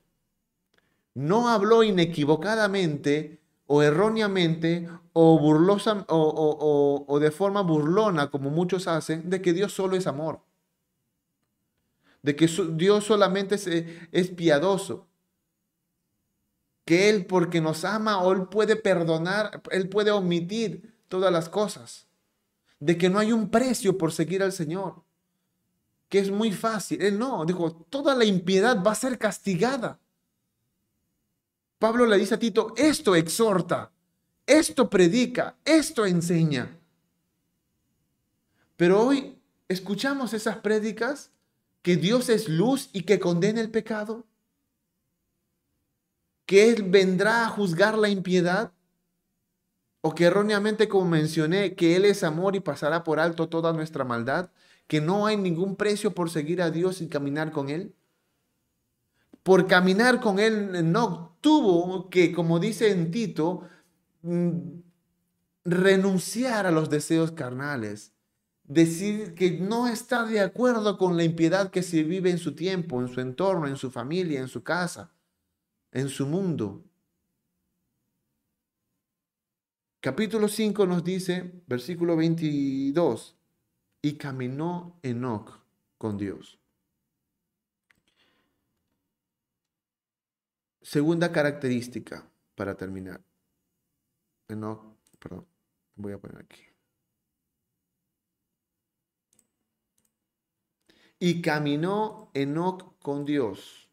[SPEAKER 1] No habló inequivocadamente o erróneamente o, burlosa, o, de forma burlona, como muchos hacen, de que Dios solo es amor. De que Dios solamente es, es piadoso. Que Él, porque nos ama, o Él puede perdonar, Él puede omitir todas las cosas. De que no hay un precio por seguir al Señor que es muy fácil. Él no, dijo, toda la impiedad va a ser castigada. Pablo le dice a Tito, esto exhorta, esto predica, esto enseña. Pero hoy escuchamos esas prédicas que Dios es luz y que condena el pecado, que Él vendrá a juzgar la impiedad, o que erróneamente, como mencioné, que Él es amor y pasará por alto toda nuestra maldad que no hay ningún precio por seguir a Dios y caminar con Él? Por caminar con Él no tuvo que, como dice en Tito, mm, renunciar a los deseos carnales, decir que no está de acuerdo con la impiedad que se vive en su tiempo, en su entorno, en su familia, en su casa, en su mundo. Capítulo 5 nos dice, versículo 22, y caminó Enoch con Dios. Segunda característica para terminar. Enoch, perdón, voy a poner aquí. Y caminó Enoch con Dios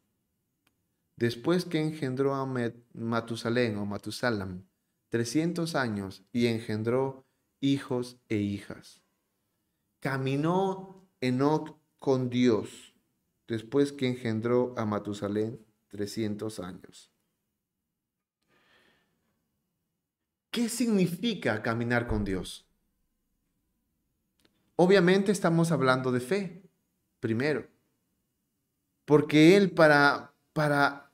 [SPEAKER 1] después que engendró a Matusalén o Matusalam 300 años y engendró hijos e hijas caminó Enoch con Dios después que engendró a Matusalén 300 años. ¿Qué significa caminar con Dios? Obviamente estamos hablando de fe, primero. Porque Él para, para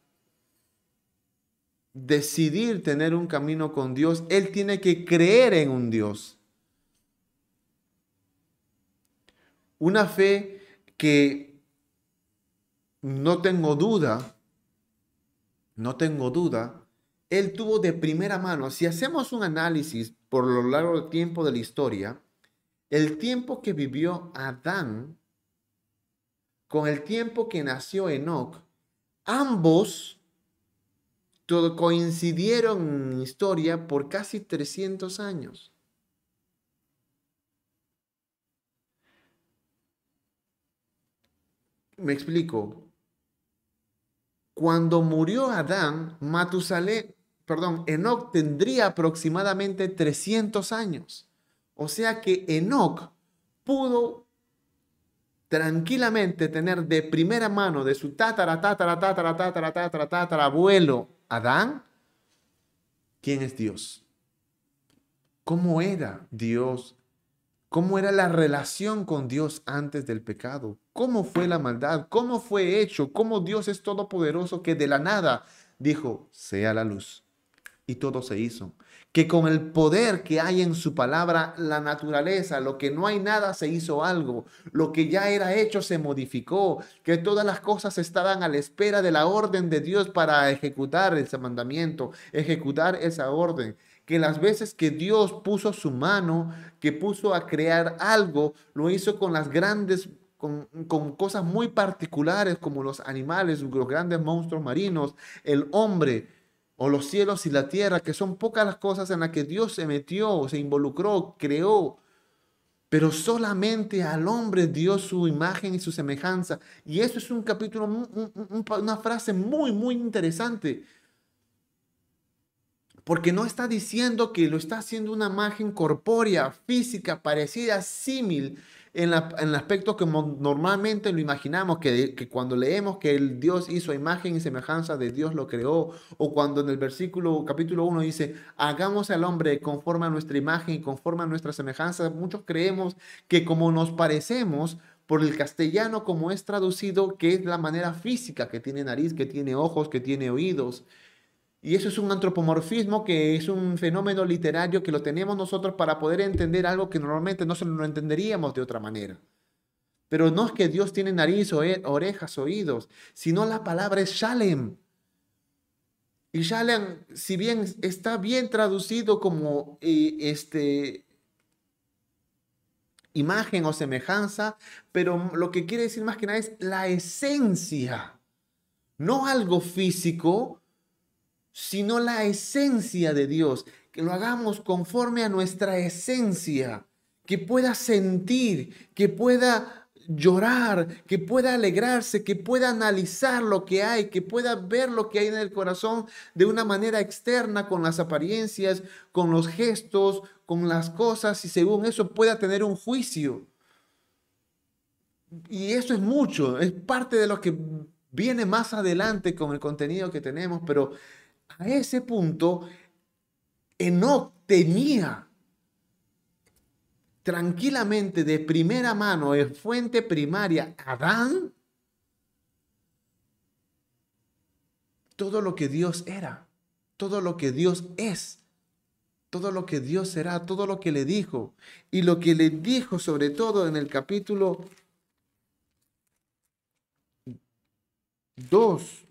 [SPEAKER 1] decidir tener un camino con Dios, Él tiene que creer en un Dios. Una fe que no tengo duda, no tengo duda, él tuvo de primera mano. Si hacemos un análisis por lo largo del tiempo de la historia, el tiempo que vivió Adán con el tiempo que nació Enoch, ambos coincidieron en historia por casi 300 años. Me explico. Cuando murió Adán, Matusalén, perdón, Enoch tendría aproximadamente 300 años. O sea que Enoch pudo tranquilamente tener de primera mano de su tatara, tatara, tatara, tatara, tatara, tatara, abuelo Adán, quién es Dios. ¿Cómo era Dios cómo era la relación con Dios antes del pecado, cómo fue la maldad, cómo fue hecho, cómo Dios es todopoderoso que de la nada dijo, sea la luz. Y todo se hizo. Que con el poder que hay en su palabra, la naturaleza, lo que no hay nada, se hizo algo. Lo que ya era hecho se modificó. Que todas las cosas estaban a la espera de la orden de Dios para ejecutar ese mandamiento, ejecutar esa orden que las veces que Dios puso su mano, que puso a crear algo, lo hizo con las grandes, con, cosas muy particulares como los animales, los grandes monstruos marinos, el hombre o los cielos y la tierra, que son pocas las cosas en las que Dios se metió, se involucró, creó. pero solamente al hombre dio su imagen y su semejanza. Y eso es un capítulo, una frase muy, muy interesante. Porque no está diciendo que lo está haciendo una imagen corpórea, física, parecida, símil, en, el aspecto que normalmente lo imaginamos, que, que, cuando leemos que el Dios hizo imagen y semejanza de Dios lo creó, o cuando en el versículo capítulo 1 dice, hagamos al hombre conforme a nuestra imagen y conforme a nuestra semejanza, muchos creemos que como nos parecemos, por el castellano como es traducido, que es la manera física, que tiene nariz, que tiene ojos, que tiene oídos, y eso es un antropomorfismo que es un fenómeno literario que lo tenemos nosotros para poder entender algo que normalmente no se lo entenderíamos de otra manera. Pero no es que Dios tiene nariz, orejas, oídos, sino la palabra es Shalem. Y Shalem, si bien está bien traducido como eh, este, imagen o semejanza, pero lo que quiere decir más que nada es la esencia, no algo físico, sino la esencia de Dios, que lo hagamos conforme a nuestra esencia, que pueda sentir, que pueda llorar, que pueda alegrarse, que pueda analizar lo que hay, que pueda ver lo que hay en el corazón de una manera externa, con las apariencias, con los gestos, con las cosas, y según eso pueda tener un juicio. Y eso es mucho, es parte de lo que viene más adelante con el contenido que tenemos, pero a ese punto, Enoch tenía tranquilamente de primera mano, en fuente primaria, Adán, todo lo que Dios era, todo lo que Dios es, todo lo que Dios será, todo lo que le dijo. Y lo que le dijo sobre todo en el capítulo 2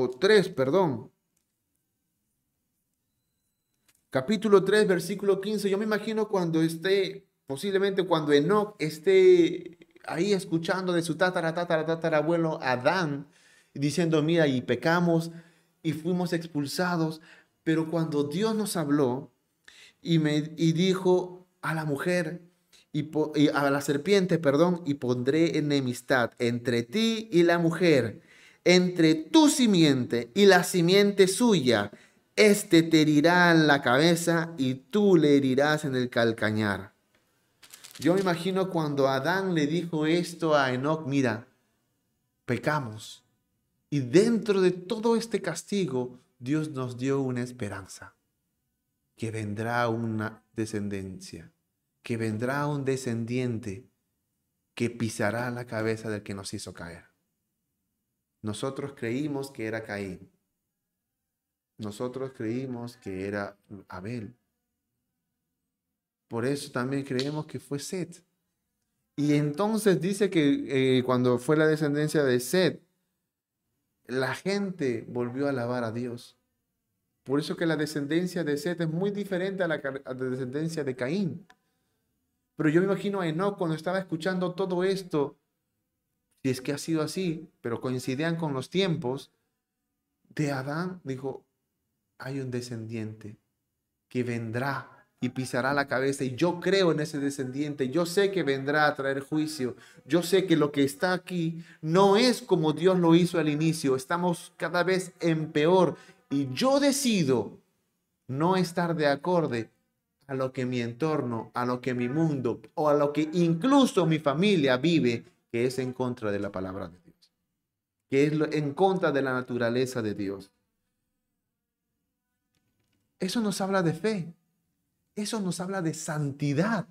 [SPEAKER 1] o 3, perdón, capítulo 3, versículo 15. Yo me imagino cuando esté, posiblemente cuando Enoch esté ahí escuchando de su tatara, tatara, tatarabuelo Adán, diciendo, mira, y pecamos y fuimos expulsados. Pero cuando Dios nos habló y, me, y dijo a la mujer, y, y, a la serpiente, perdón, y pondré enemistad entre ti y la mujer, entre tu simiente y la simiente suya, este te herirá en la cabeza y tú le herirás en el calcañar. Yo me imagino cuando Adán le dijo esto a Enoch, mira, pecamos. Y dentro de todo este castigo, Dios nos dio una esperanza, que vendrá una descendencia, que vendrá un descendiente que pisará la cabeza del que nos hizo caer. Nosotros creímos que era Caín, nosotros creímos que era Abel. Por eso también creemos que fue Set. Y entonces dice que eh, cuando fue la descendencia de Set, la gente volvió a alabar a Dios. Por eso que la descendencia de Set es muy diferente a la, a la descendencia de Caín. Pero yo me imagino a Enoch cuando estaba escuchando todo esto, si es que ha sido así, pero coincidían con los tiempos de Adán, dijo, hay un descendiente que vendrá y pisará la cabeza. Y yo creo en ese descendiente. Yo sé que vendrá a traer juicio. Yo sé que lo que está aquí no es como Dios lo hizo al inicio. Estamos cada vez en peor. Y yo decido no estar de acorde a lo que mi entorno, a lo que mi mundo o a lo que incluso mi familia vive, que es en contra de la palabra de Dios, que es en contra de la naturaleza de Dios. Eso nos habla de fe. Eso nos habla de santidad.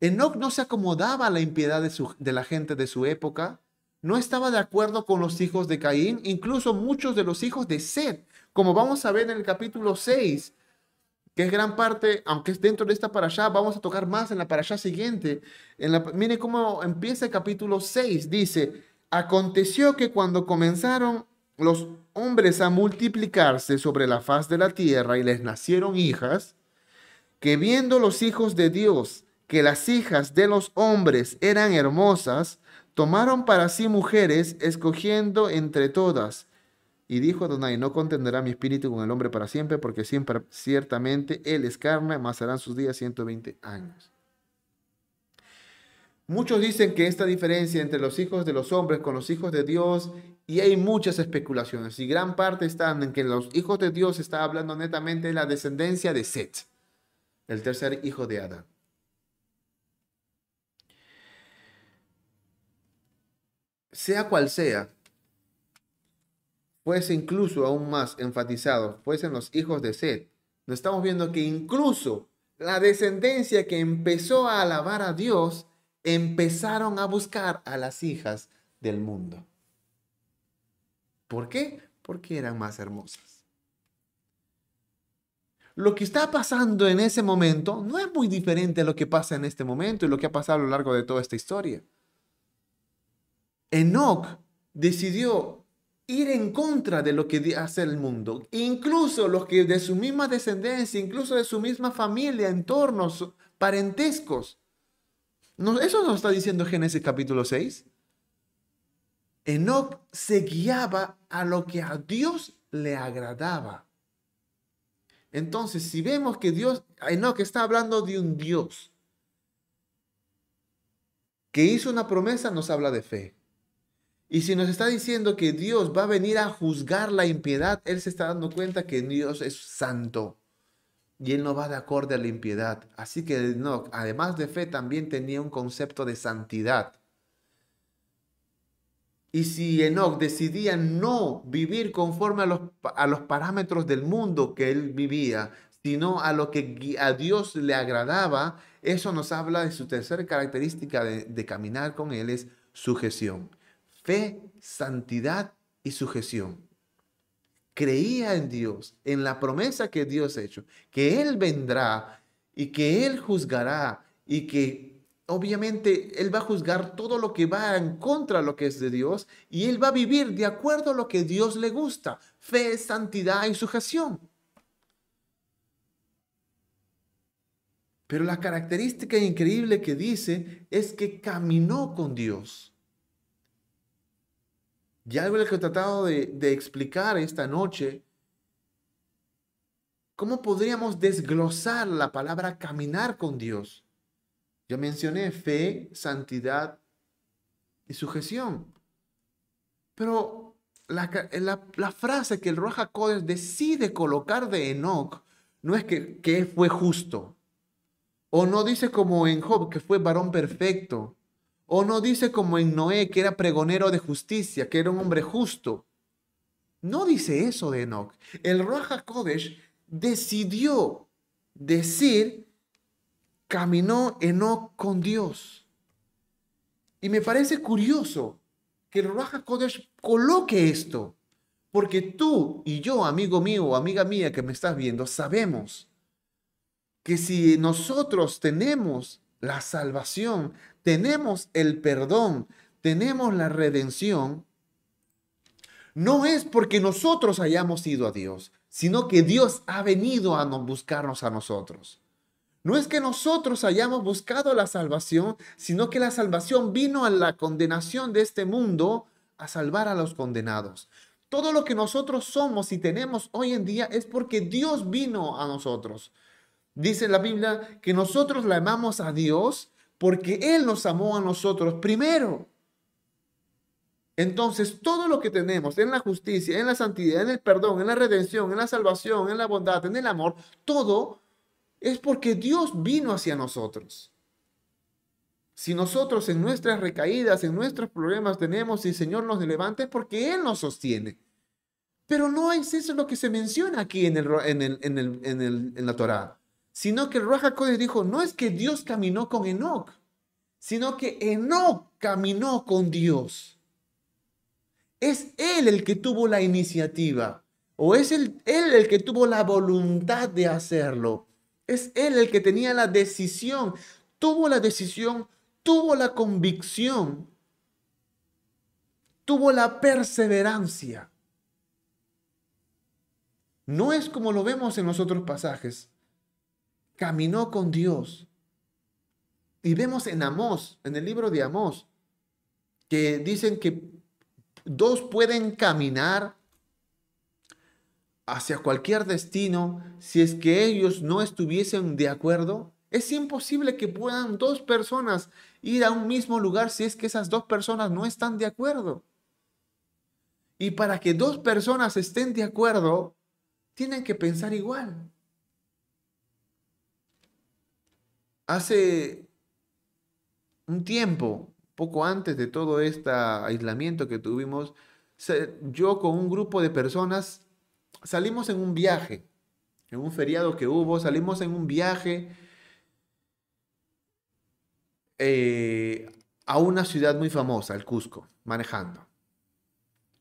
[SPEAKER 1] Enoch no se acomodaba a la impiedad de, la gente de su época. No estaba de acuerdo con los hijos de Caín, incluso muchos de los hijos de Seth, como vamos a ver en el capítulo 6, que es gran parte, aunque es dentro de esta para allá, vamos a tocar más en la para allá siguiente. En la, mire cómo empieza el capítulo 6. Dice, aconteció que cuando comenzaron los hombres a multiplicarse sobre la faz de la tierra y les nacieron hijas, que viendo los hijos de Dios que las hijas de los hombres eran hermosas, tomaron para sí mujeres, escogiendo entre todas. Y dijo Adonai, no contenderá mi espíritu con el hombre para siempre, porque siempre, ciertamente él es carne, más serán sus días 120 años. Muchos dicen que esta diferencia entre los hijos de los hombres con los hijos de Dios, y hay muchas especulaciones, y gran parte están en que los hijos de Dios está hablando netamente de la descendencia de Set, el tercer hijo de Adán. Sea cual sea, fuese incluso aún más enfatizado, fuesen los hijos de Set, nos estamos viendo que incluso la descendencia que empezó a alabar a Dios, empezaron a buscar a las hijas del mundo. ¿Por qué? Porque eran más hermosas. Lo que está pasando en ese momento no es muy diferente a lo que pasa en este momento y lo que ha pasado a lo largo de toda esta historia. Enoch decidió ir en contra de lo que hace el mundo. Incluso los que de su misma descendencia, incluso de su misma familia, entornos, parentescos. ¿Eso nos está diciendo Génesis capítulo 6? Enoch se guiaba a lo que a Dios le agradaba. Entonces, si vemos que Dios, Enoch está hablando de un Dios que hizo una promesa, nos habla de fe. Y si nos está diciendo que Dios va a venir a juzgar la impiedad, Él se está dando cuenta que Dios es santo y Él no va de acuerdo a la impiedad. Así que Enoch, además de fe, también tenía un concepto de santidad. Y si Enoch decidía no vivir conforme a los, a los parámetros del mundo que él vivía, sino a lo que a Dios le agradaba, eso nos habla de su tercera característica de, de caminar con Él, es sujeción. Fe, santidad y sujeción. Creía en Dios, en la promesa que Dios ha hecho, que Él vendrá y que Él juzgará y que obviamente Él va a juzgar todo lo que va en contra de lo que es de Dios y Él va a vivir de acuerdo a lo que Dios le gusta, fe, santidad y sujeción. Pero la característica increíble que dice es que caminó con Dios. Y algo que he tratado de, explicar esta noche, ¿cómo podríamos desglosar la palabra caminar con Dios? Ya mencioné fe, santidad y sujeción. Pero la, frase que el Roja Codes decide colocar de Enoch no es que, que fue justo. O no dice como en Job que fue varón perfecto. O no dice como en Noé que era pregonero de justicia, que era un hombre justo. No dice eso de Enoch. El Roja Kodesh decidió decir caminó Enoch con Dios. Y me parece curioso que el Raja Kodesh coloque esto, porque tú y yo, amigo mío o amiga mía que me estás viendo, sabemos que si nosotros tenemos la salvación, tenemos el perdón, tenemos la redención, no es porque nosotros hayamos ido a Dios, sino que Dios ha venido a buscarnos a nosotros. No es que nosotros hayamos buscado la salvación, sino que la salvación vino a la condenación de este mundo a salvar a los condenados. Todo lo que nosotros somos y tenemos hoy en día es porque Dios vino a nosotros. Dice la Biblia que nosotros la amamos a Dios porque Él nos amó a nosotros primero. Entonces, todo lo que tenemos en la justicia, en la santidad, en el perdón, en la redención, en la salvación, en la bondad, en el amor, todo es porque Dios vino hacia nosotros. Si nosotros en nuestras recaídas, en nuestros problemas tenemos y el Señor nos levanta, es porque Él nos sostiene. Pero no es eso lo que se menciona aquí en, el, en, la Torá, sino que el Raja dijo, no es que Dios caminó con Enoch, sino que Enoch caminó con Dios. Es Él el que tuvo la iniciativa, o es Él el que tuvo la voluntad de hacerlo. Es él el que tenía la decisión, tuvo la decisión, tuvo la convicción, tuvo la perseverancia. No es como lo vemos en los otros pasajes. Caminó con Dios. Y vemos en Amós, en el libro de Amós, que dicen que dos pueden caminar hacia cualquier destino si es que ellos no estuviesen de acuerdo? Es imposible que puedan dos personas ir a un mismo lugar si es que esas dos personas no están de acuerdo. Y para que dos personas estén de acuerdo, tienen que pensar igual. Hace un tiempo, poco antes de todo este aislamiento que tuvimos, yo con un grupo de personas salimos en un viaje, en un feriado que hubo, salimos en un viaje eh, a una ciudad muy famosa, el Cusco, manejando.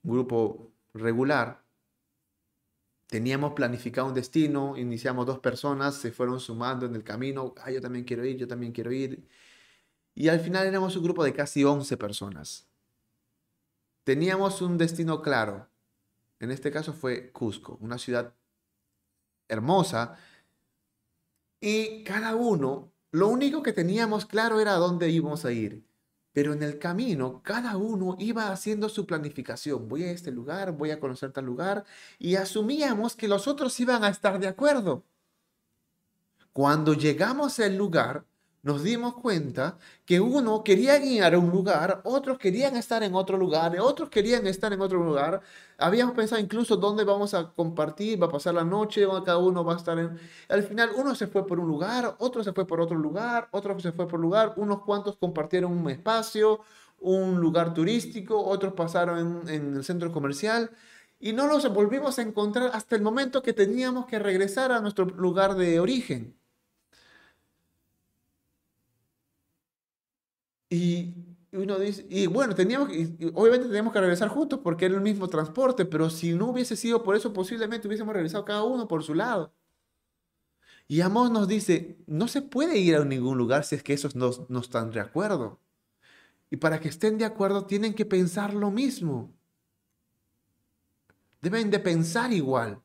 [SPEAKER 1] Un grupo regular. Teníamos planificado un destino, iniciamos dos personas, se fueron sumando en el camino, ah, yo también quiero ir, yo también quiero ir. Y al final éramos un grupo de casi 11 personas. Teníamos un destino claro. En este caso fue Cusco, una ciudad hermosa. Y cada uno, lo único que teníamos claro era a dónde íbamos a ir. Pero en el camino, cada uno iba haciendo su planificación. Voy a este lugar, voy a conocer tal lugar. Y asumíamos que los otros iban a estar de acuerdo. Cuando llegamos al lugar, nos dimos cuenta que uno quería ir a un lugar, otros querían estar en otro lugar, otros querían estar en otro lugar. Habíamos pensado incluso dónde vamos a compartir, va a pasar la noche, cada uno va a estar en... Al final uno se fue por un lugar, otro se fue por otro lugar, otro se fue por lugar, unos cuantos compartieron un espacio, un lugar turístico, otros pasaron en, en el centro comercial y no los volvimos a encontrar hasta el momento que teníamos que regresar a nuestro lugar de origen. Y uno dice, y bueno, teníamos, obviamente teníamos que regresar juntos porque era el mismo transporte, pero si no hubiese sido por eso, posiblemente hubiésemos regresado cada uno por su lado. Y Amos nos dice, no se puede ir a ningún lugar si es que esos no, no están de acuerdo. Y para que estén de acuerdo tienen que pensar lo mismo. Deben de pensar igual.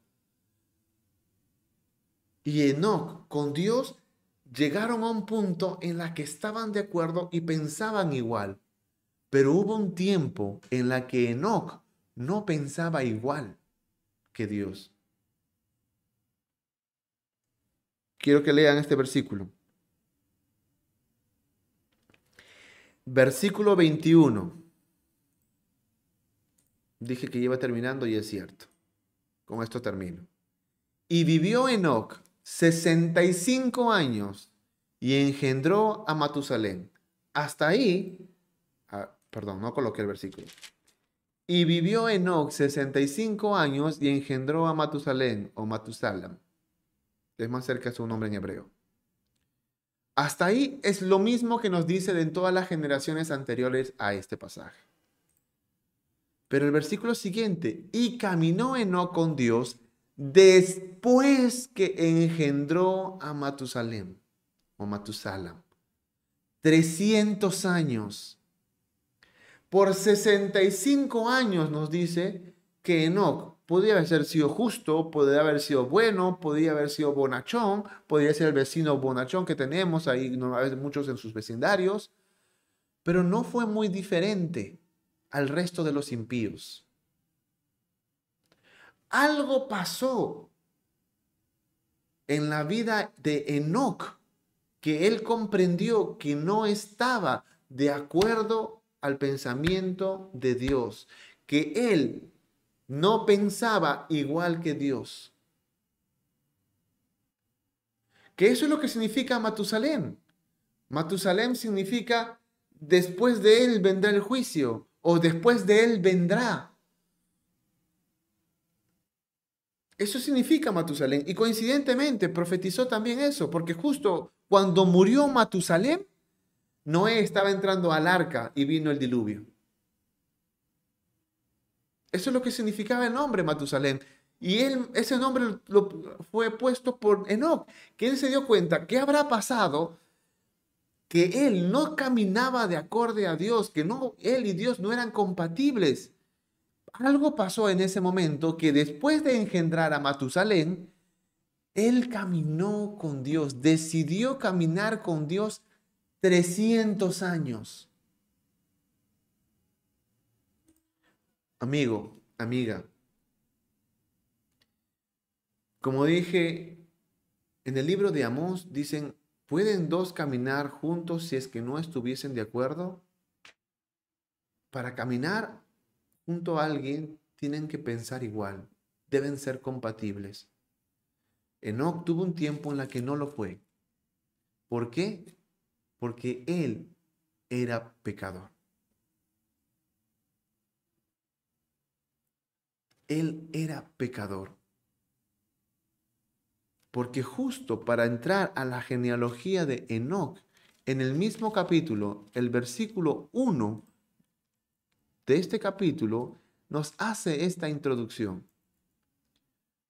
[SPEAKER 1] Y Enoch con Dios llegaron a un punto en la que estaban de acuerdo y pensaban igual. Pero hubo un tiempo en la que Enoch no pensaba igual que Dios. Quiero que lean este versículo. Versículo 21. Dije que iba terminando y es cierto. Con esto termino. Y vivió Enoch 65 años y engendró a Matusalén. Hasta ahí, ah, perdón, no coloqué el versículo. Y vivió Enoch 65 años y engendró a Matusalén o Matusalam. Es más cerca su nombre en hebreo. Hasta ahí es lo mismo que nos dice en todas las generaciones anteriores a este pasaje. Pero el versículo siguiente, y caminó Enoch con Dios después que engendró a Matusalem o Matusalam. 300 años. Por 65 años nos dice que Enoch podía haber sido justo, podía haber sido bueno, podía haber sido bonachón, podía ser el vecino bonachón que tenemos ahí, muchos en sus vecindarios, pero no fue muy diferente al resto de los impíos. Algo pasó en la vida de Enoch que él comprendió que no estaba de acuerdo al pensamiento de Dios, que él no pensaba igual que Dios. Que eso es lo que significa Matusalén. Matusalén significa después de él vendrá el juicio o después de él vendrá. Eso significa Matusalén. Y coincidentemente profetizó también eso, porque justo cuando murió Matusalén, Noé estaba entrando al arca y vino el diluvio. Eso es lo que significaba el nombre Matusalén. Y él, ese nombre lo, fue puesto por Enoch, que él se dio cuenta que habrá pasado que él no caminaba de acorde a Dios, que no, él y Dios no eran compatibles algo pasó en ese momento que después de engendrar a Matusalén, él caminó con Dios, decidió caminar con Dios 300 años. Amigo, amiga, como dije, en el libro de Amós dicen ¿Pueden dos caminar juntos si es que no estuviesen de acuerdo? Para caminar junto a alguien tienen que pensar igual, deben ser compatibles. Enoch tuvo un tiempo en la que no lo fue. ¿Por qué? Porque él era pecador. Él era pecador. Porque justo para entrar a la genealogía de Enoch, en el mismo capítulo, el versículo 1 de este capítulo nos hace esta introducción.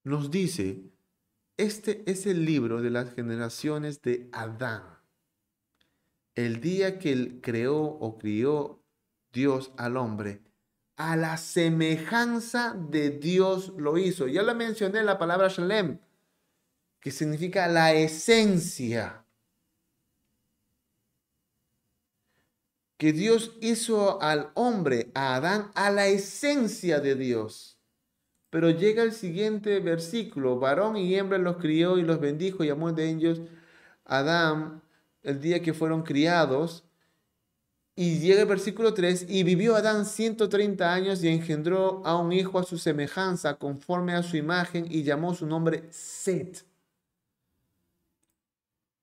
[SPEAKER 1] Nos dice, este es el libro de las generaciones de Adán. El día que él creó o crió Dios al hombre, a la semejanza de Dios lo hizo. Ya lo mencioné la palabra Shalem, que significa la esencia. Que Dios hizo al hombre, a Adán, a la esencia de Dios. Pero llega el siguiente versículo, varón y hembra los crió y los bendijo y amó de ellos Adán el día que fueron criados. Y llega el versículo 3, y vivió Adán 130 años y engendró a un hijo a su semejanza, conforme a su imagen, y llamó su nombre Set.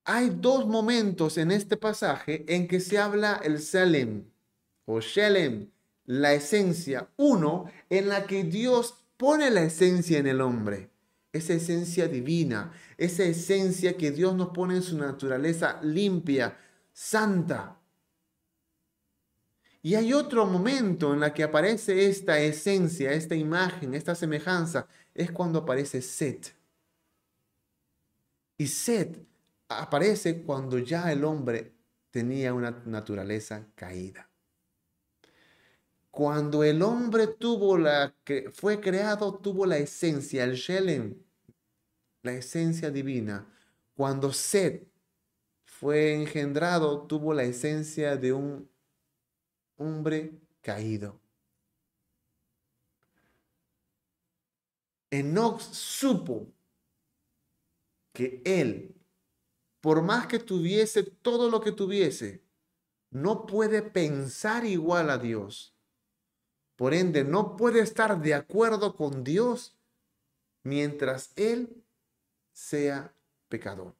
[SPEAKER 1] Hay dos momentos en este pasaje en que se habla el Selem o Shelem, la esencia. Uno, en la que Dios pone la esencia en el hombre, esa esencia divina, esa esencia que Dios nos pone en su naturaleza limpia, santa. Y hay otro momento en la que aparece esta esencia, esta imagen, esta semejanza, es cuando aparece Set. Y Set aparece cuando ya el hombre tenía una naturaleza caída. Cuando el hombre tuvo la fue creado, tuvo la esencia, el Shelem, la esencia divina. Cuando Seth fue engendrado, tuvo la esencia de un hombre caído. Enoch supo que él por más que tuviese todo lo que tuviese, no puede pensar igual a Dios. Por ende, no puede estar de acuerdo con Dios mientras Él sea pecador.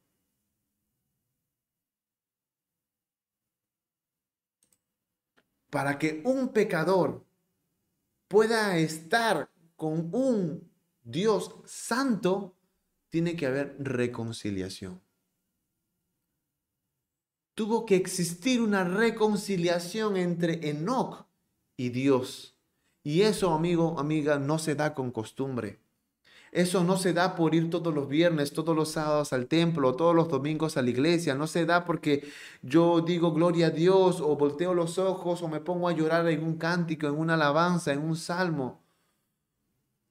[SPEAKER 1] Para que un pecador pueda estar con un Dios santo, tiene que haber reconciliación tuvo que existir una reconciliación entre Enoch y Dios. Y eso, amigo, amiga, no se da con costumbre. Eso no se da por ir todos los viernes, todos los sábados al templo, todos los domingos a la iglesia. No se da porque yo digo gloria a Dios o volteo los ojos o me pongo a llorar en un cántico, en una alabanza, en un salmo.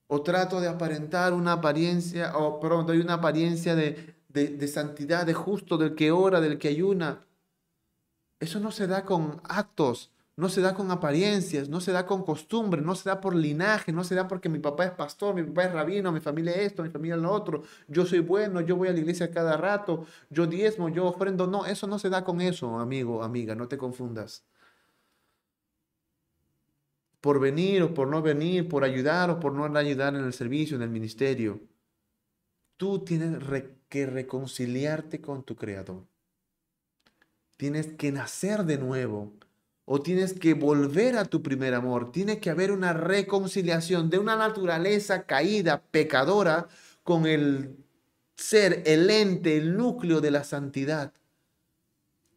[SPEAKER 1] O trato de aparentar una apariencia, o perdón, doy una apariencia de, de, de santidad, de justo, del que ora, del que ayuna. Eso no se da con actos, no se da con apariencias, no se da con costumbre, no se da por linaje, no se da porque mi papá es pastor, mi papá es rabino, mi familia es esto, mi familia es lo otro, yo soy bueno, yo voy a la iglesia cada rato, yo diezmo, yo ofrendo. No, eso no se da con eso, amigo, amiga, no te confundas. Por venir o por no venir, por ayudar o por no ayudar en el servicio, en el ministerio. Tú tienes que reconciliarte con tu Creador tienes que nacer de nuevo o tienes que volver a tu primer amor. Tiene que haber una reconciliación de una naturaleza caída, pecadora, con el ser, el ente, el núcleo de la santidad.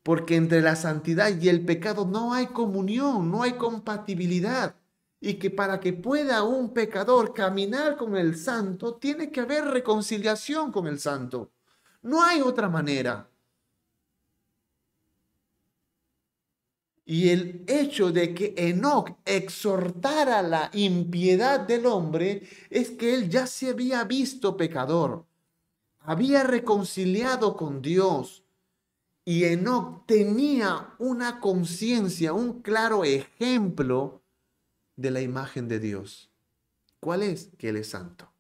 [SPEAKER 1] Porque entre la santidad y el pecado no hay comunión, no hay compatibilidad. Y que para que pueda un pecador caminar con el santo, tiene que haber reconciliación con el santo. No hay otra manera. Y el hecho de que Enoch exhortara la impiedad del hombre es que él ya se había visto pecador, había reconciliado con Dios. Y Enoch tenía una conciencia, un claro ejemplo de la imagen de Dios. ¿Cuál es? Que Él es santo.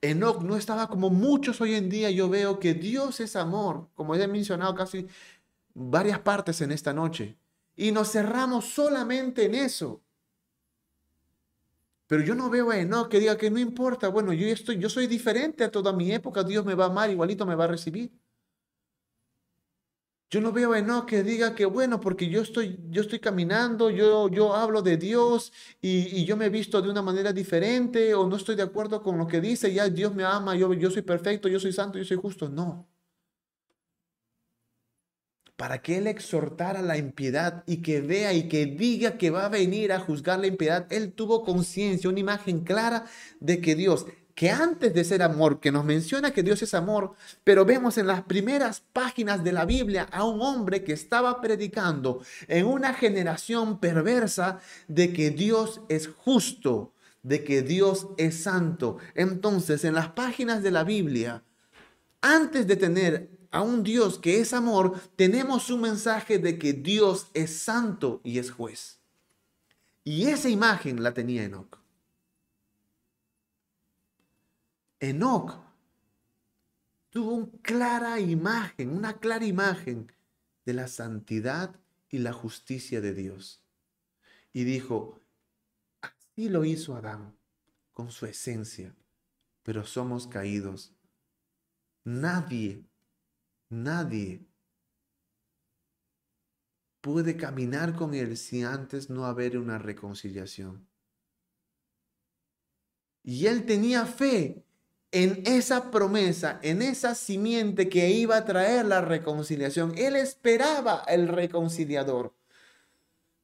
[SPEAKER 1] Enoch no estaba como muchos hoy en día. Yo veo que Dios es amor, como he mencionado casi varias partes en esta noche. Y nos cerramos solamente en eso. Pero yo no veo a Enoch que diga que no importa. Bueno, yo estoy, yo soy diferente a toda mi época. Dios me va a amar, igualito me va a recibir. Yo no veo a Enoch que diga que, bueno, porque yo estoy, yo estoy caminando, yo, yo hablo de Dios y, yo me he visto de una manera diferente o no estoy de acuerdo con lo que dice, ya Dios me ama, yo, yo soy perfecto, yo soy santo, yo soy justo. No. Para que Él exhortara la impiedad y que vea y que diga que va a venir a juzgar la impiedad, Él tuvo conciencia, una imagen clara de que Dios que antes de ser amor, que nos menciona que Dios es amor, pero vemos en las primeras páginas de la Biblia a un hombre que estaba predicando en una generación perversa de que Dios es justo, de que Dios es santo. Entonces, en las páginas de la Biblia, antes de tener a un Dios que es amor, tenemos un mensaje de que Dios es santo y es juez. Y esa imagen la tenía Enoch. Enoch tuvo una clara imagen, una clara imagen de la santidad y la justicia de Dios. Y dijo, así lo hizo Adán con su esencia, pero somos caídos. Nadie, nadie puede caminar con Él si antes no haber una reconciliación. Y Él tenía fe en esa promesa, en esa simiente que iba a traer la reconciliación. Él esperaba el reconciliador.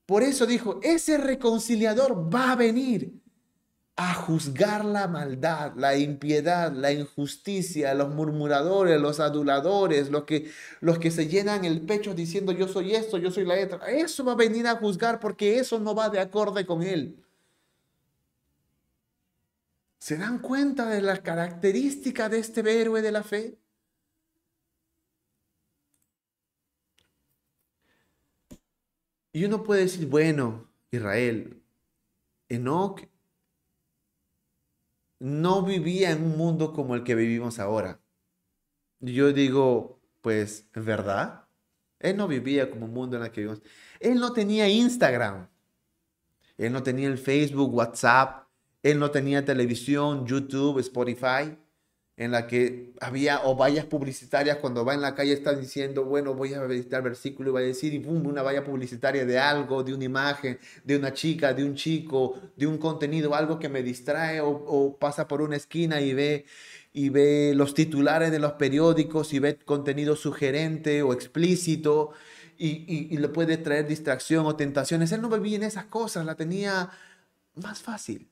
[SPEAKER 1] Por eso dijo, ese reconciliador va a venir a juzgar la maldad, la impiedad, la injusticia, los murmuradores, los aduladores, los que, los que se llenan el pecho diciendo yo soy esto, yo soy la otra. Eso va a venir a juzgar porque eso no va de acorde con él. ¿Se dan cuenta de la característica de este héroe de la fe? Y uno puede decir, bueno, Israel, Enoch no vivía en un mundo como el que vivimos ahora. Yo digo, pues, ¿verdad? Él no vivía como un mundo en el que vivimos. Él no tenía Instagram. Él no tenía el Facebook, WhatsApp. Él no tenía televisión, YouTube, Spotify, en la que había o vallas publicitarias cuando va en la calle está diciendo, bueno, voy a visitar versículo y va a decir, y pum, una valla publicitaria de algo, de una imagen, de una chica, de un chico, de un contenido, algo que me distrae o, pasa por una esquina y ve y ve los titulares de los periódicos y ve contenido sugerente o explícito y, y le puede traer distracción o tentaciones. Él no vivía en esas cosas, la tenía más fácil.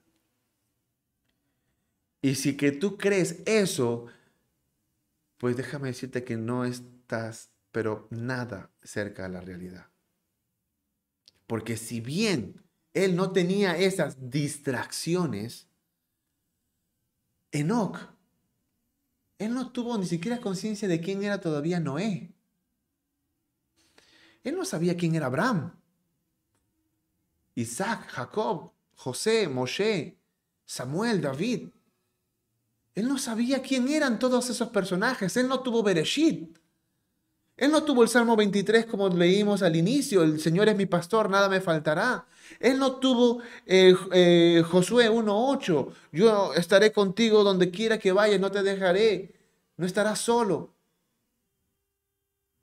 [SPEAKER 1] Y si que tú crees eso, pues déjame decirte que no estás, pero nada cerca de la realidad. Porque si bien él no tenía esas distracciones, Enoch, él no tuvo ni siquiera conciencia de quién era todavía Noé. Él no sabía quién era Abraham, Isaac, Jacob, José, Moshe, Samuel, David. Él no sabía quién eran todos esos personajes. Él no tuvo Bereshit. Él no tuvo el Salmo 23 como leímos al inicio, el Señor es mi pastor, nada me faltará. Él no tuvo eh, eh, Josué 1.8, yo estaré contigo donde quiera que vayas, no te dejaré, no estarás solo.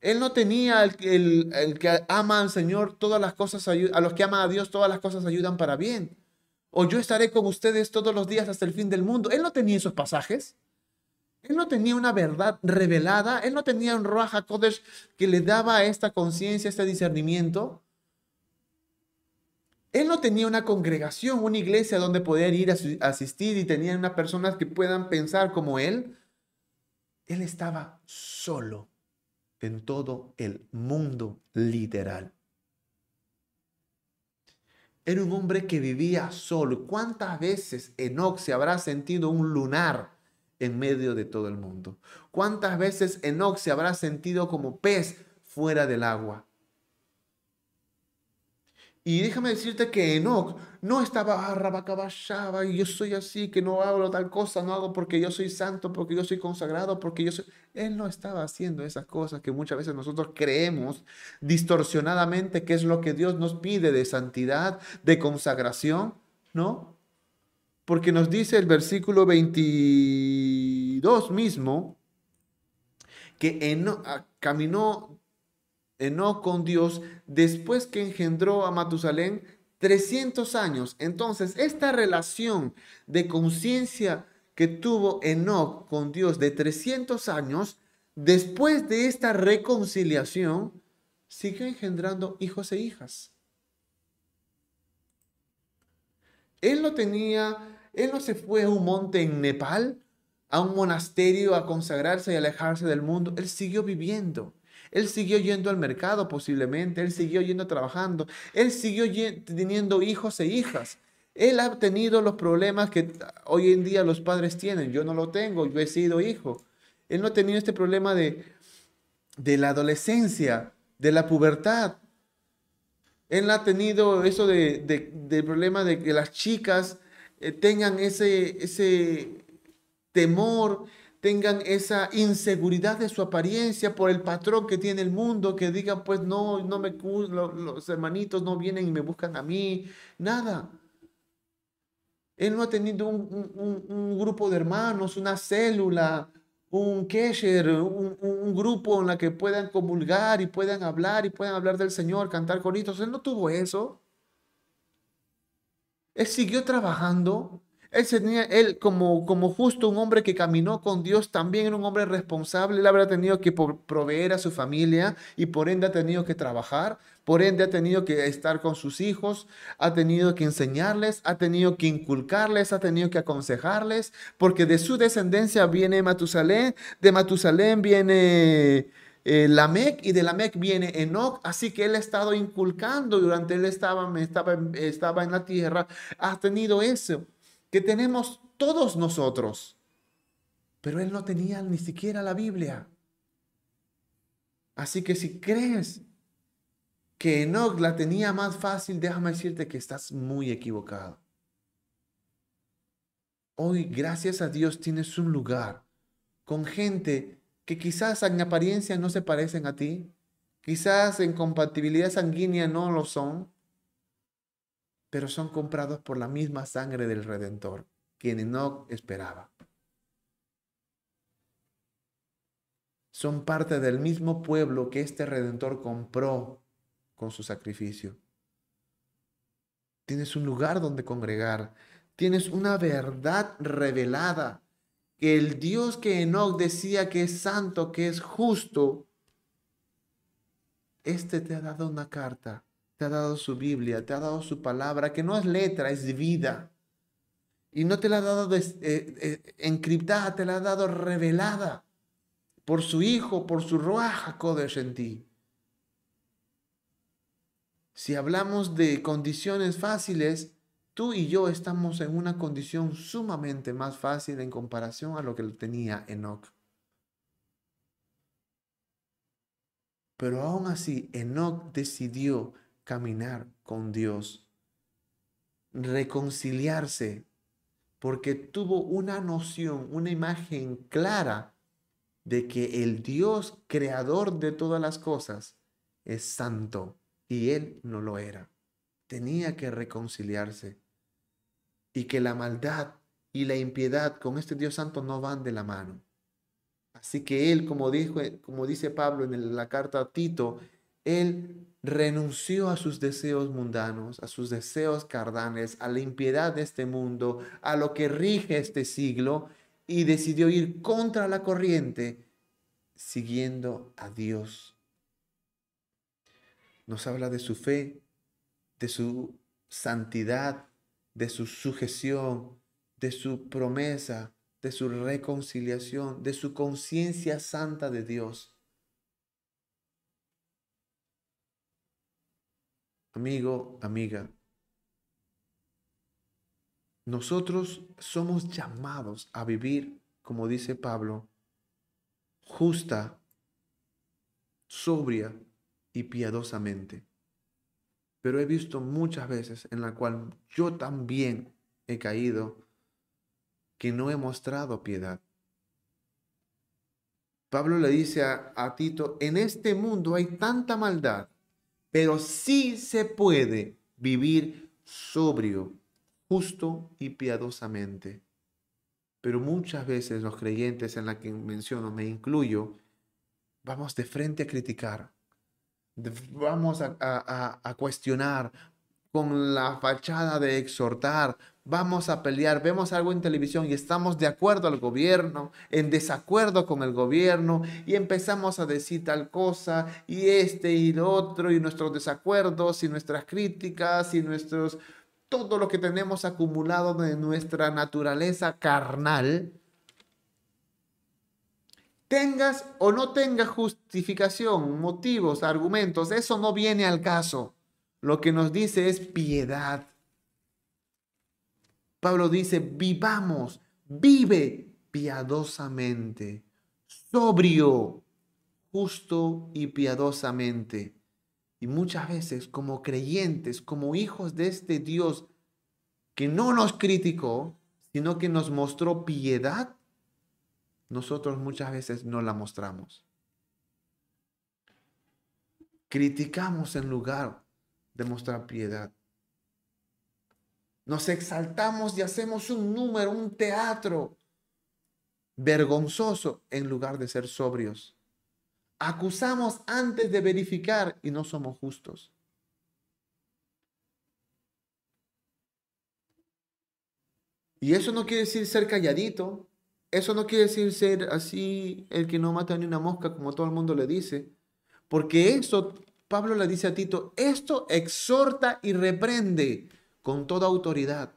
[SPEAKER 1] Él no tenía el, que ama al Señor, todas las cosas, a los que aman a Dios, todas las cosas ayudan para bien o yo estaré con ustedes todos los días hasta el fin del mundo. Él no tenía esos pasajes. Él no tenía una verdad revelada. Él no tenía un Raja Kodesh que le daba esta conciencia, este discernimiento. Él no tenía una congregación, una iglesia donde poder ir a asistir y tenía unas personas que puedan pensar como él. Él estaba solo en todo el mundo literal. Era un hombre que vivía solo. ¿Cuántas veces Enoch se habrá sentido un lunar en medio de todo el mundo? ¿Cuántas veces Enoch se habrá sentido como pez fuera del agua? Y déjame decirte que Enoch no estaba arrabacabachaba y yo soy así, que no hago tal cosa, no hago porque yo soy santo, porque yo soy consagrado, porque yo soy... Él no estaba haciendo esas cosas que muchas veces nosotros creemos distorsionadamente que es lo que Dios nos pide de santidad, de consagración, ¿no? Porque nos dice el versículo 22 mismo que Enoch ah, caminó Enoch con Dios después que engendró a Matusalén 300 años. Entonces, esta relación de conciencia que tuvo Enoch con Dios de 300 años, después de esta reconciliación, siguió engendrando hijos e hijas. Él no tenía, él no se fue a un monte en Nepal, a un monasterio a consagrarse y alejarse del mundo. Él siguió viviendo. Él siguió yendo al mercado posiblemente, él siguió yendo trabajando, él siguió teniendo hijos e hijas. Él ha tenido los problemas que hoy en día los padres tienen. Yo no lo tengo, yo he sido hijo. Él no ha tenido este problema de, de la adolescencia, de la pubertad. Él ha tenido eso de, del problema de que las chicas eh, tengan ese, ese temor tengan esa inseguridad de su apariencia por el patrón que tiene el mundo, que digan, pues no, no me, los hermanitos no vienen y me buscan a mí, nada. Él no ha tenido un, grupo de hermanos, una célula, un kesher, un, un, grupo en la que puedan comulgar y puedan hablar y puedan hablar del Señor, cantar coritos. Él no tuvo eso. Él siguió trabajando él, él como, como justo un hombre que caminó con Dios, también era un hombre responsable. Él habrá tenido que proveer a su familia y por ende ha tenido que trabajar, por ende ha tenido que estar con sus hijos, ha tenido que enseñarles, ha tenido que inculcarles, ha tenido que aconsejarles, porque de su descendencia viene Matusalén, de Matusalén viene eh, Lamec y de Lamec viene Enoch, así que él ha estado inculcando durante él estaba, estaba, estaba en la tierra, ha tenido eso que tenemos todos nosotros. Pero él no tenía ni siquiera la Biblia. Así que si crees que Enoch la tenía más fácil, déjame decirte que estás muy equivocado. Hoy, gracias a Dios, tienes un lugar con gente que quizás en apariencia no se parecen a ti, quizás en compatibilidad sanguínea no lo son, pero son comprados por la misma sangre del Redentor, quien no esperaba. Son parte del mismo pueblo que este Redentor compró con su sacrificio. Tienes un lugar donde congregar. Tienes una verdad revelada. Que el Dios que Enoch decía que es santo, que es justo, este te ha dado una carta te ha dado su Biblia, te ha dado su palabra, que no es letra, es vida. Y no te la ha dado eh, eh, encriptada, te la ha dado revelada por su Hijo, por su Ruach Kodesh en ti. Si hablamos de condiciones fáciles, tú y yo estamos en una condición sumamente más fácil en comparación a lo que tenía Enoch. Pero aún así, Enoch decidió caminar con Dios, reconciliarse, porque tuvo una noción, una imagen clara de que el Dios creador de todas las cosas es santo y él no lo era. Tenía que reconciliarse y que la maldad y la impiedad con este Dios santo no van de la mano. Así que él, como, dijo, como dice Pablo en la carta a Tito, él renunció a sus deseos mundanos, a sus deseos carnales, a la impiedad de este mundo, a lo que rige este siglo y decidió ir contra la corriente siguiendo a Dios. Nos habla de su fe, de su santidad, de su sujeción, de su promesa, de su reconciliación, de su conciencia santa de Dios. Amigo, amiga, nosotros somos llamados a vivir, como dice Pablo, justa, sobria y piadosamente. pero he visto muchas veces en la cual yo también he caído que no he mostrado piedad. Pablo le dice a, a, Tito, en este mundo hay tanta maldad, pero sí se puede vivir sobrio, justo y piadosamente. Pero muchas veces los creyentes en la que menciono, me incluyo, vamos de frente a criticar, vamos a, cuestionar con la fachada de exhortar, vamos a pelear, vemos algo en televisión y estamos de acuerdo al gobierno, en desacuerdo con el gobierno y empezamos a decir tal cosa y este y lo otro y nuestros desacuerdos y nuestras críticas y nuestros todo lo que tenemos acumulado de nuestra naturaleza carnal Tengas o no tengas justificación, motivos, argumentos, eso no viene al caso. Lo que nos dice es piedad. Pablo dice, vivamos, vive piadosamente, sobrio, justo y piadosamente. Y muchas veces como creyentes, como hijos de este Dios que no nos criticó, sino que nos mostró piedad, nosotros muchas veces no la mostramos. Criticamos en lugar de mostrar piedad. Nos exaltamos y hacemos un número, un teatro vergonzoso en lugar de ser sobrios. Acusamos antes de verificar y no somos justos. Y eso no quiere decir ser calladito, eso no quiere decir ser así el que no mata ni una mosca, como todo el mundo le dice. Porque eso, Pablo le dice a Tito, esto exhorta y reprende con toda autoridad.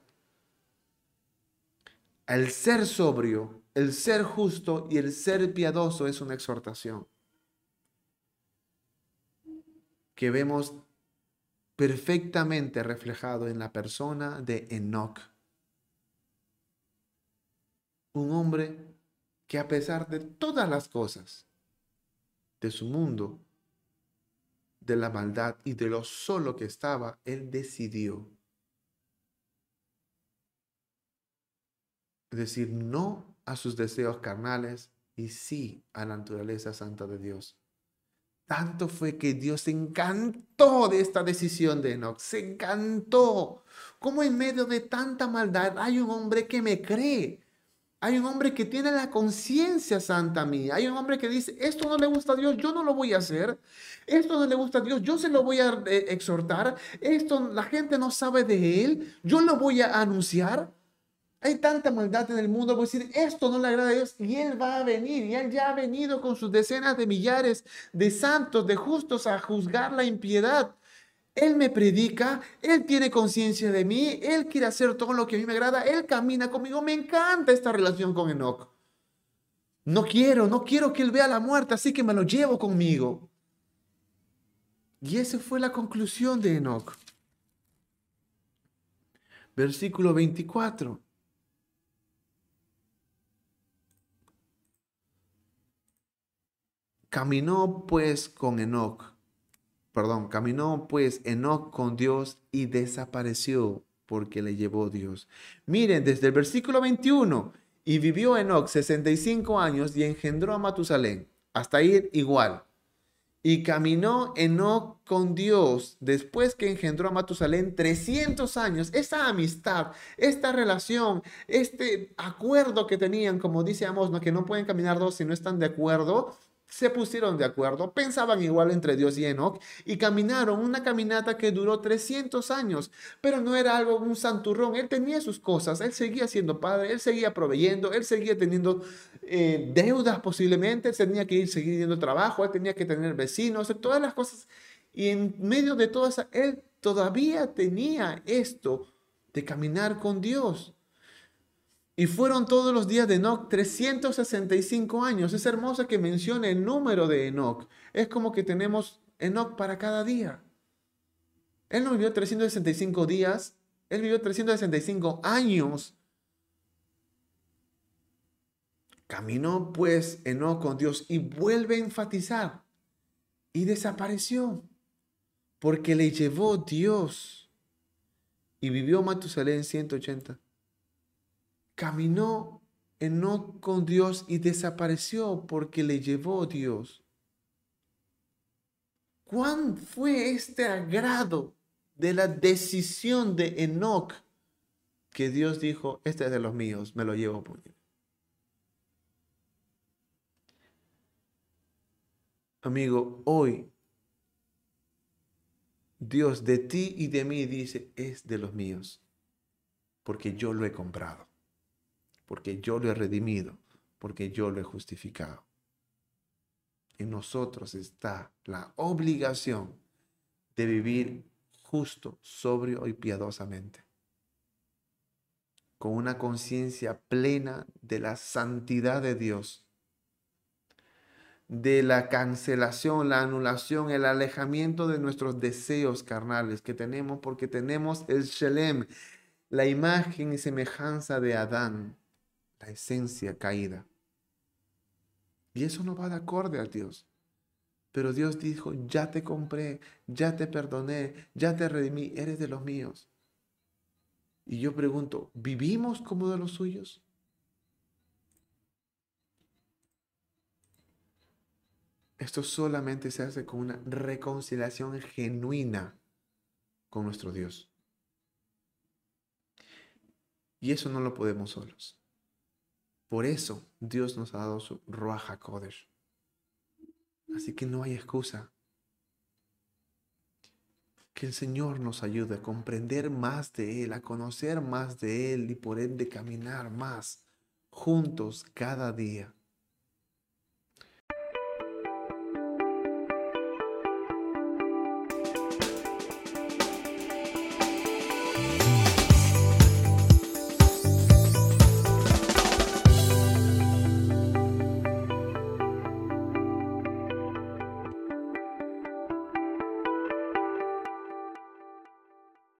[SPEAKER 1] El ser sobrio, el ser justo y el ser piadoso es una exhortación que vemos perfectamente reflejado en la persona de Enoch un hombre que a pesar de todas las cosas de su mundo, de la maldad y de lo solo que estaba, él decidió decir no a sus deseos carnales y sí a la naturaleza santa de Dios. Tanto fue que Dios se encantó de esta decisión de Enoch, se encantó. Como en medio de tanta maldad hay un hombre que me cree, hay un hombre que tiene la conciencia santa mía. Hay un hombre que dice, esto no le gusta a Dios, yo no lo voy a hacer. Esto no le gusta a Dios, yo se lo voy a eh, exhortar. Esto la gente no sabe de él, yo lo voy a anunciar. Hay tanta maldad en el mundo, voy a decir, esto no le agrada a Dios y Él va a venir. Y Él ya ha venido con sus decenas de millares de santos, de justos a juzgar la impiedad. Él me predica, Él tiene conciencia de mí, Él quiere hacer todo lo que a mí me agrada, Él camina conmigo, me encanta esta relación con Enoch. No quiero, no quiero que Él vea la muerte, así que me lo llevo conmigo. Y esa fue la conclusión de Enoch. Versículo 24. Caminó pues con Enoch perdón, caminó pues Enoch con Dios y desapareció porque le llevó Dios. Miren, desde el versículo 21, y vivió Enoch 65 años y engendró a Matusalén, hasta ir igual. Y caminó Enoch con Dios después que engendró a Matusalén 300 años. Esa amistad, esta relación, este acuerdo que tenían, como dice Amos, ¿no? que no pueden caminar dos si no están de acuerdo, se pusieron de acuerdo, pensaban igual entre Dios y Enoch y caminaron una caminata que duró 300 años, pero no era algo, un santurrón, él tenía sus cosas, él seguía siendo padre, él seguía proveyendo, él seguía teniendo eh, deudas posiblemente, él tenía que ir seguir trabajo, él tenía que tener vecinos, todas las cosas. Y en medio de todas, él todavía tenía esto de caminar con Dios. Y fueron todos los días de Enoch 365 años. Es hermoso que mencione el número de Enoch. Es como que tenemos Enoch para cada día. Él no vivió 365 días, él vivió 365 años. Caminó pues Enoch con Dios y vuelve a enfatizar. Y desapareció. porque le llevó Dios. Y vivió Matusalén 180. Caminó Enoch con Dios y desapareció porque le llevó Dios. ¿Cuán fue este agrado de la decisión de Enoch que Dios dijo, este es de los míos, me lo llevo por Amigo, hoy Dios de ti y de mí dice, es de los míos, porque yo lo he comprado, porque yo lo he redimido, porque yo lo he justificado. En nosotros está la obligación de vivir justo, sobrio y piadosamente, con una conciencia plena de la santidad de Dios de la cancelación, la anulación, el alejamiento de nuestros deseos carnales que tenemos porque tenemos el Shelem, la imagen y semejanza de Adán, la esencia caída. Y eso no va de acorde a Dios. Pero Dios dijo, ya te compré, ya te perdoné, ya te redimí, eres de los míos. Y yo pregunto, ¿vivimos como de los suyos? Esto solamente se hace con una reconciliación genuina con nuestro Dios. Y eso no lo podemos solos. Por eso Dios nos ha dado su Ruach HaKodesh. Así que no hay excusa. Que el Señor nos ayude a comprender más de Él, a conocer más de Él y por ende caminar más juntos cada día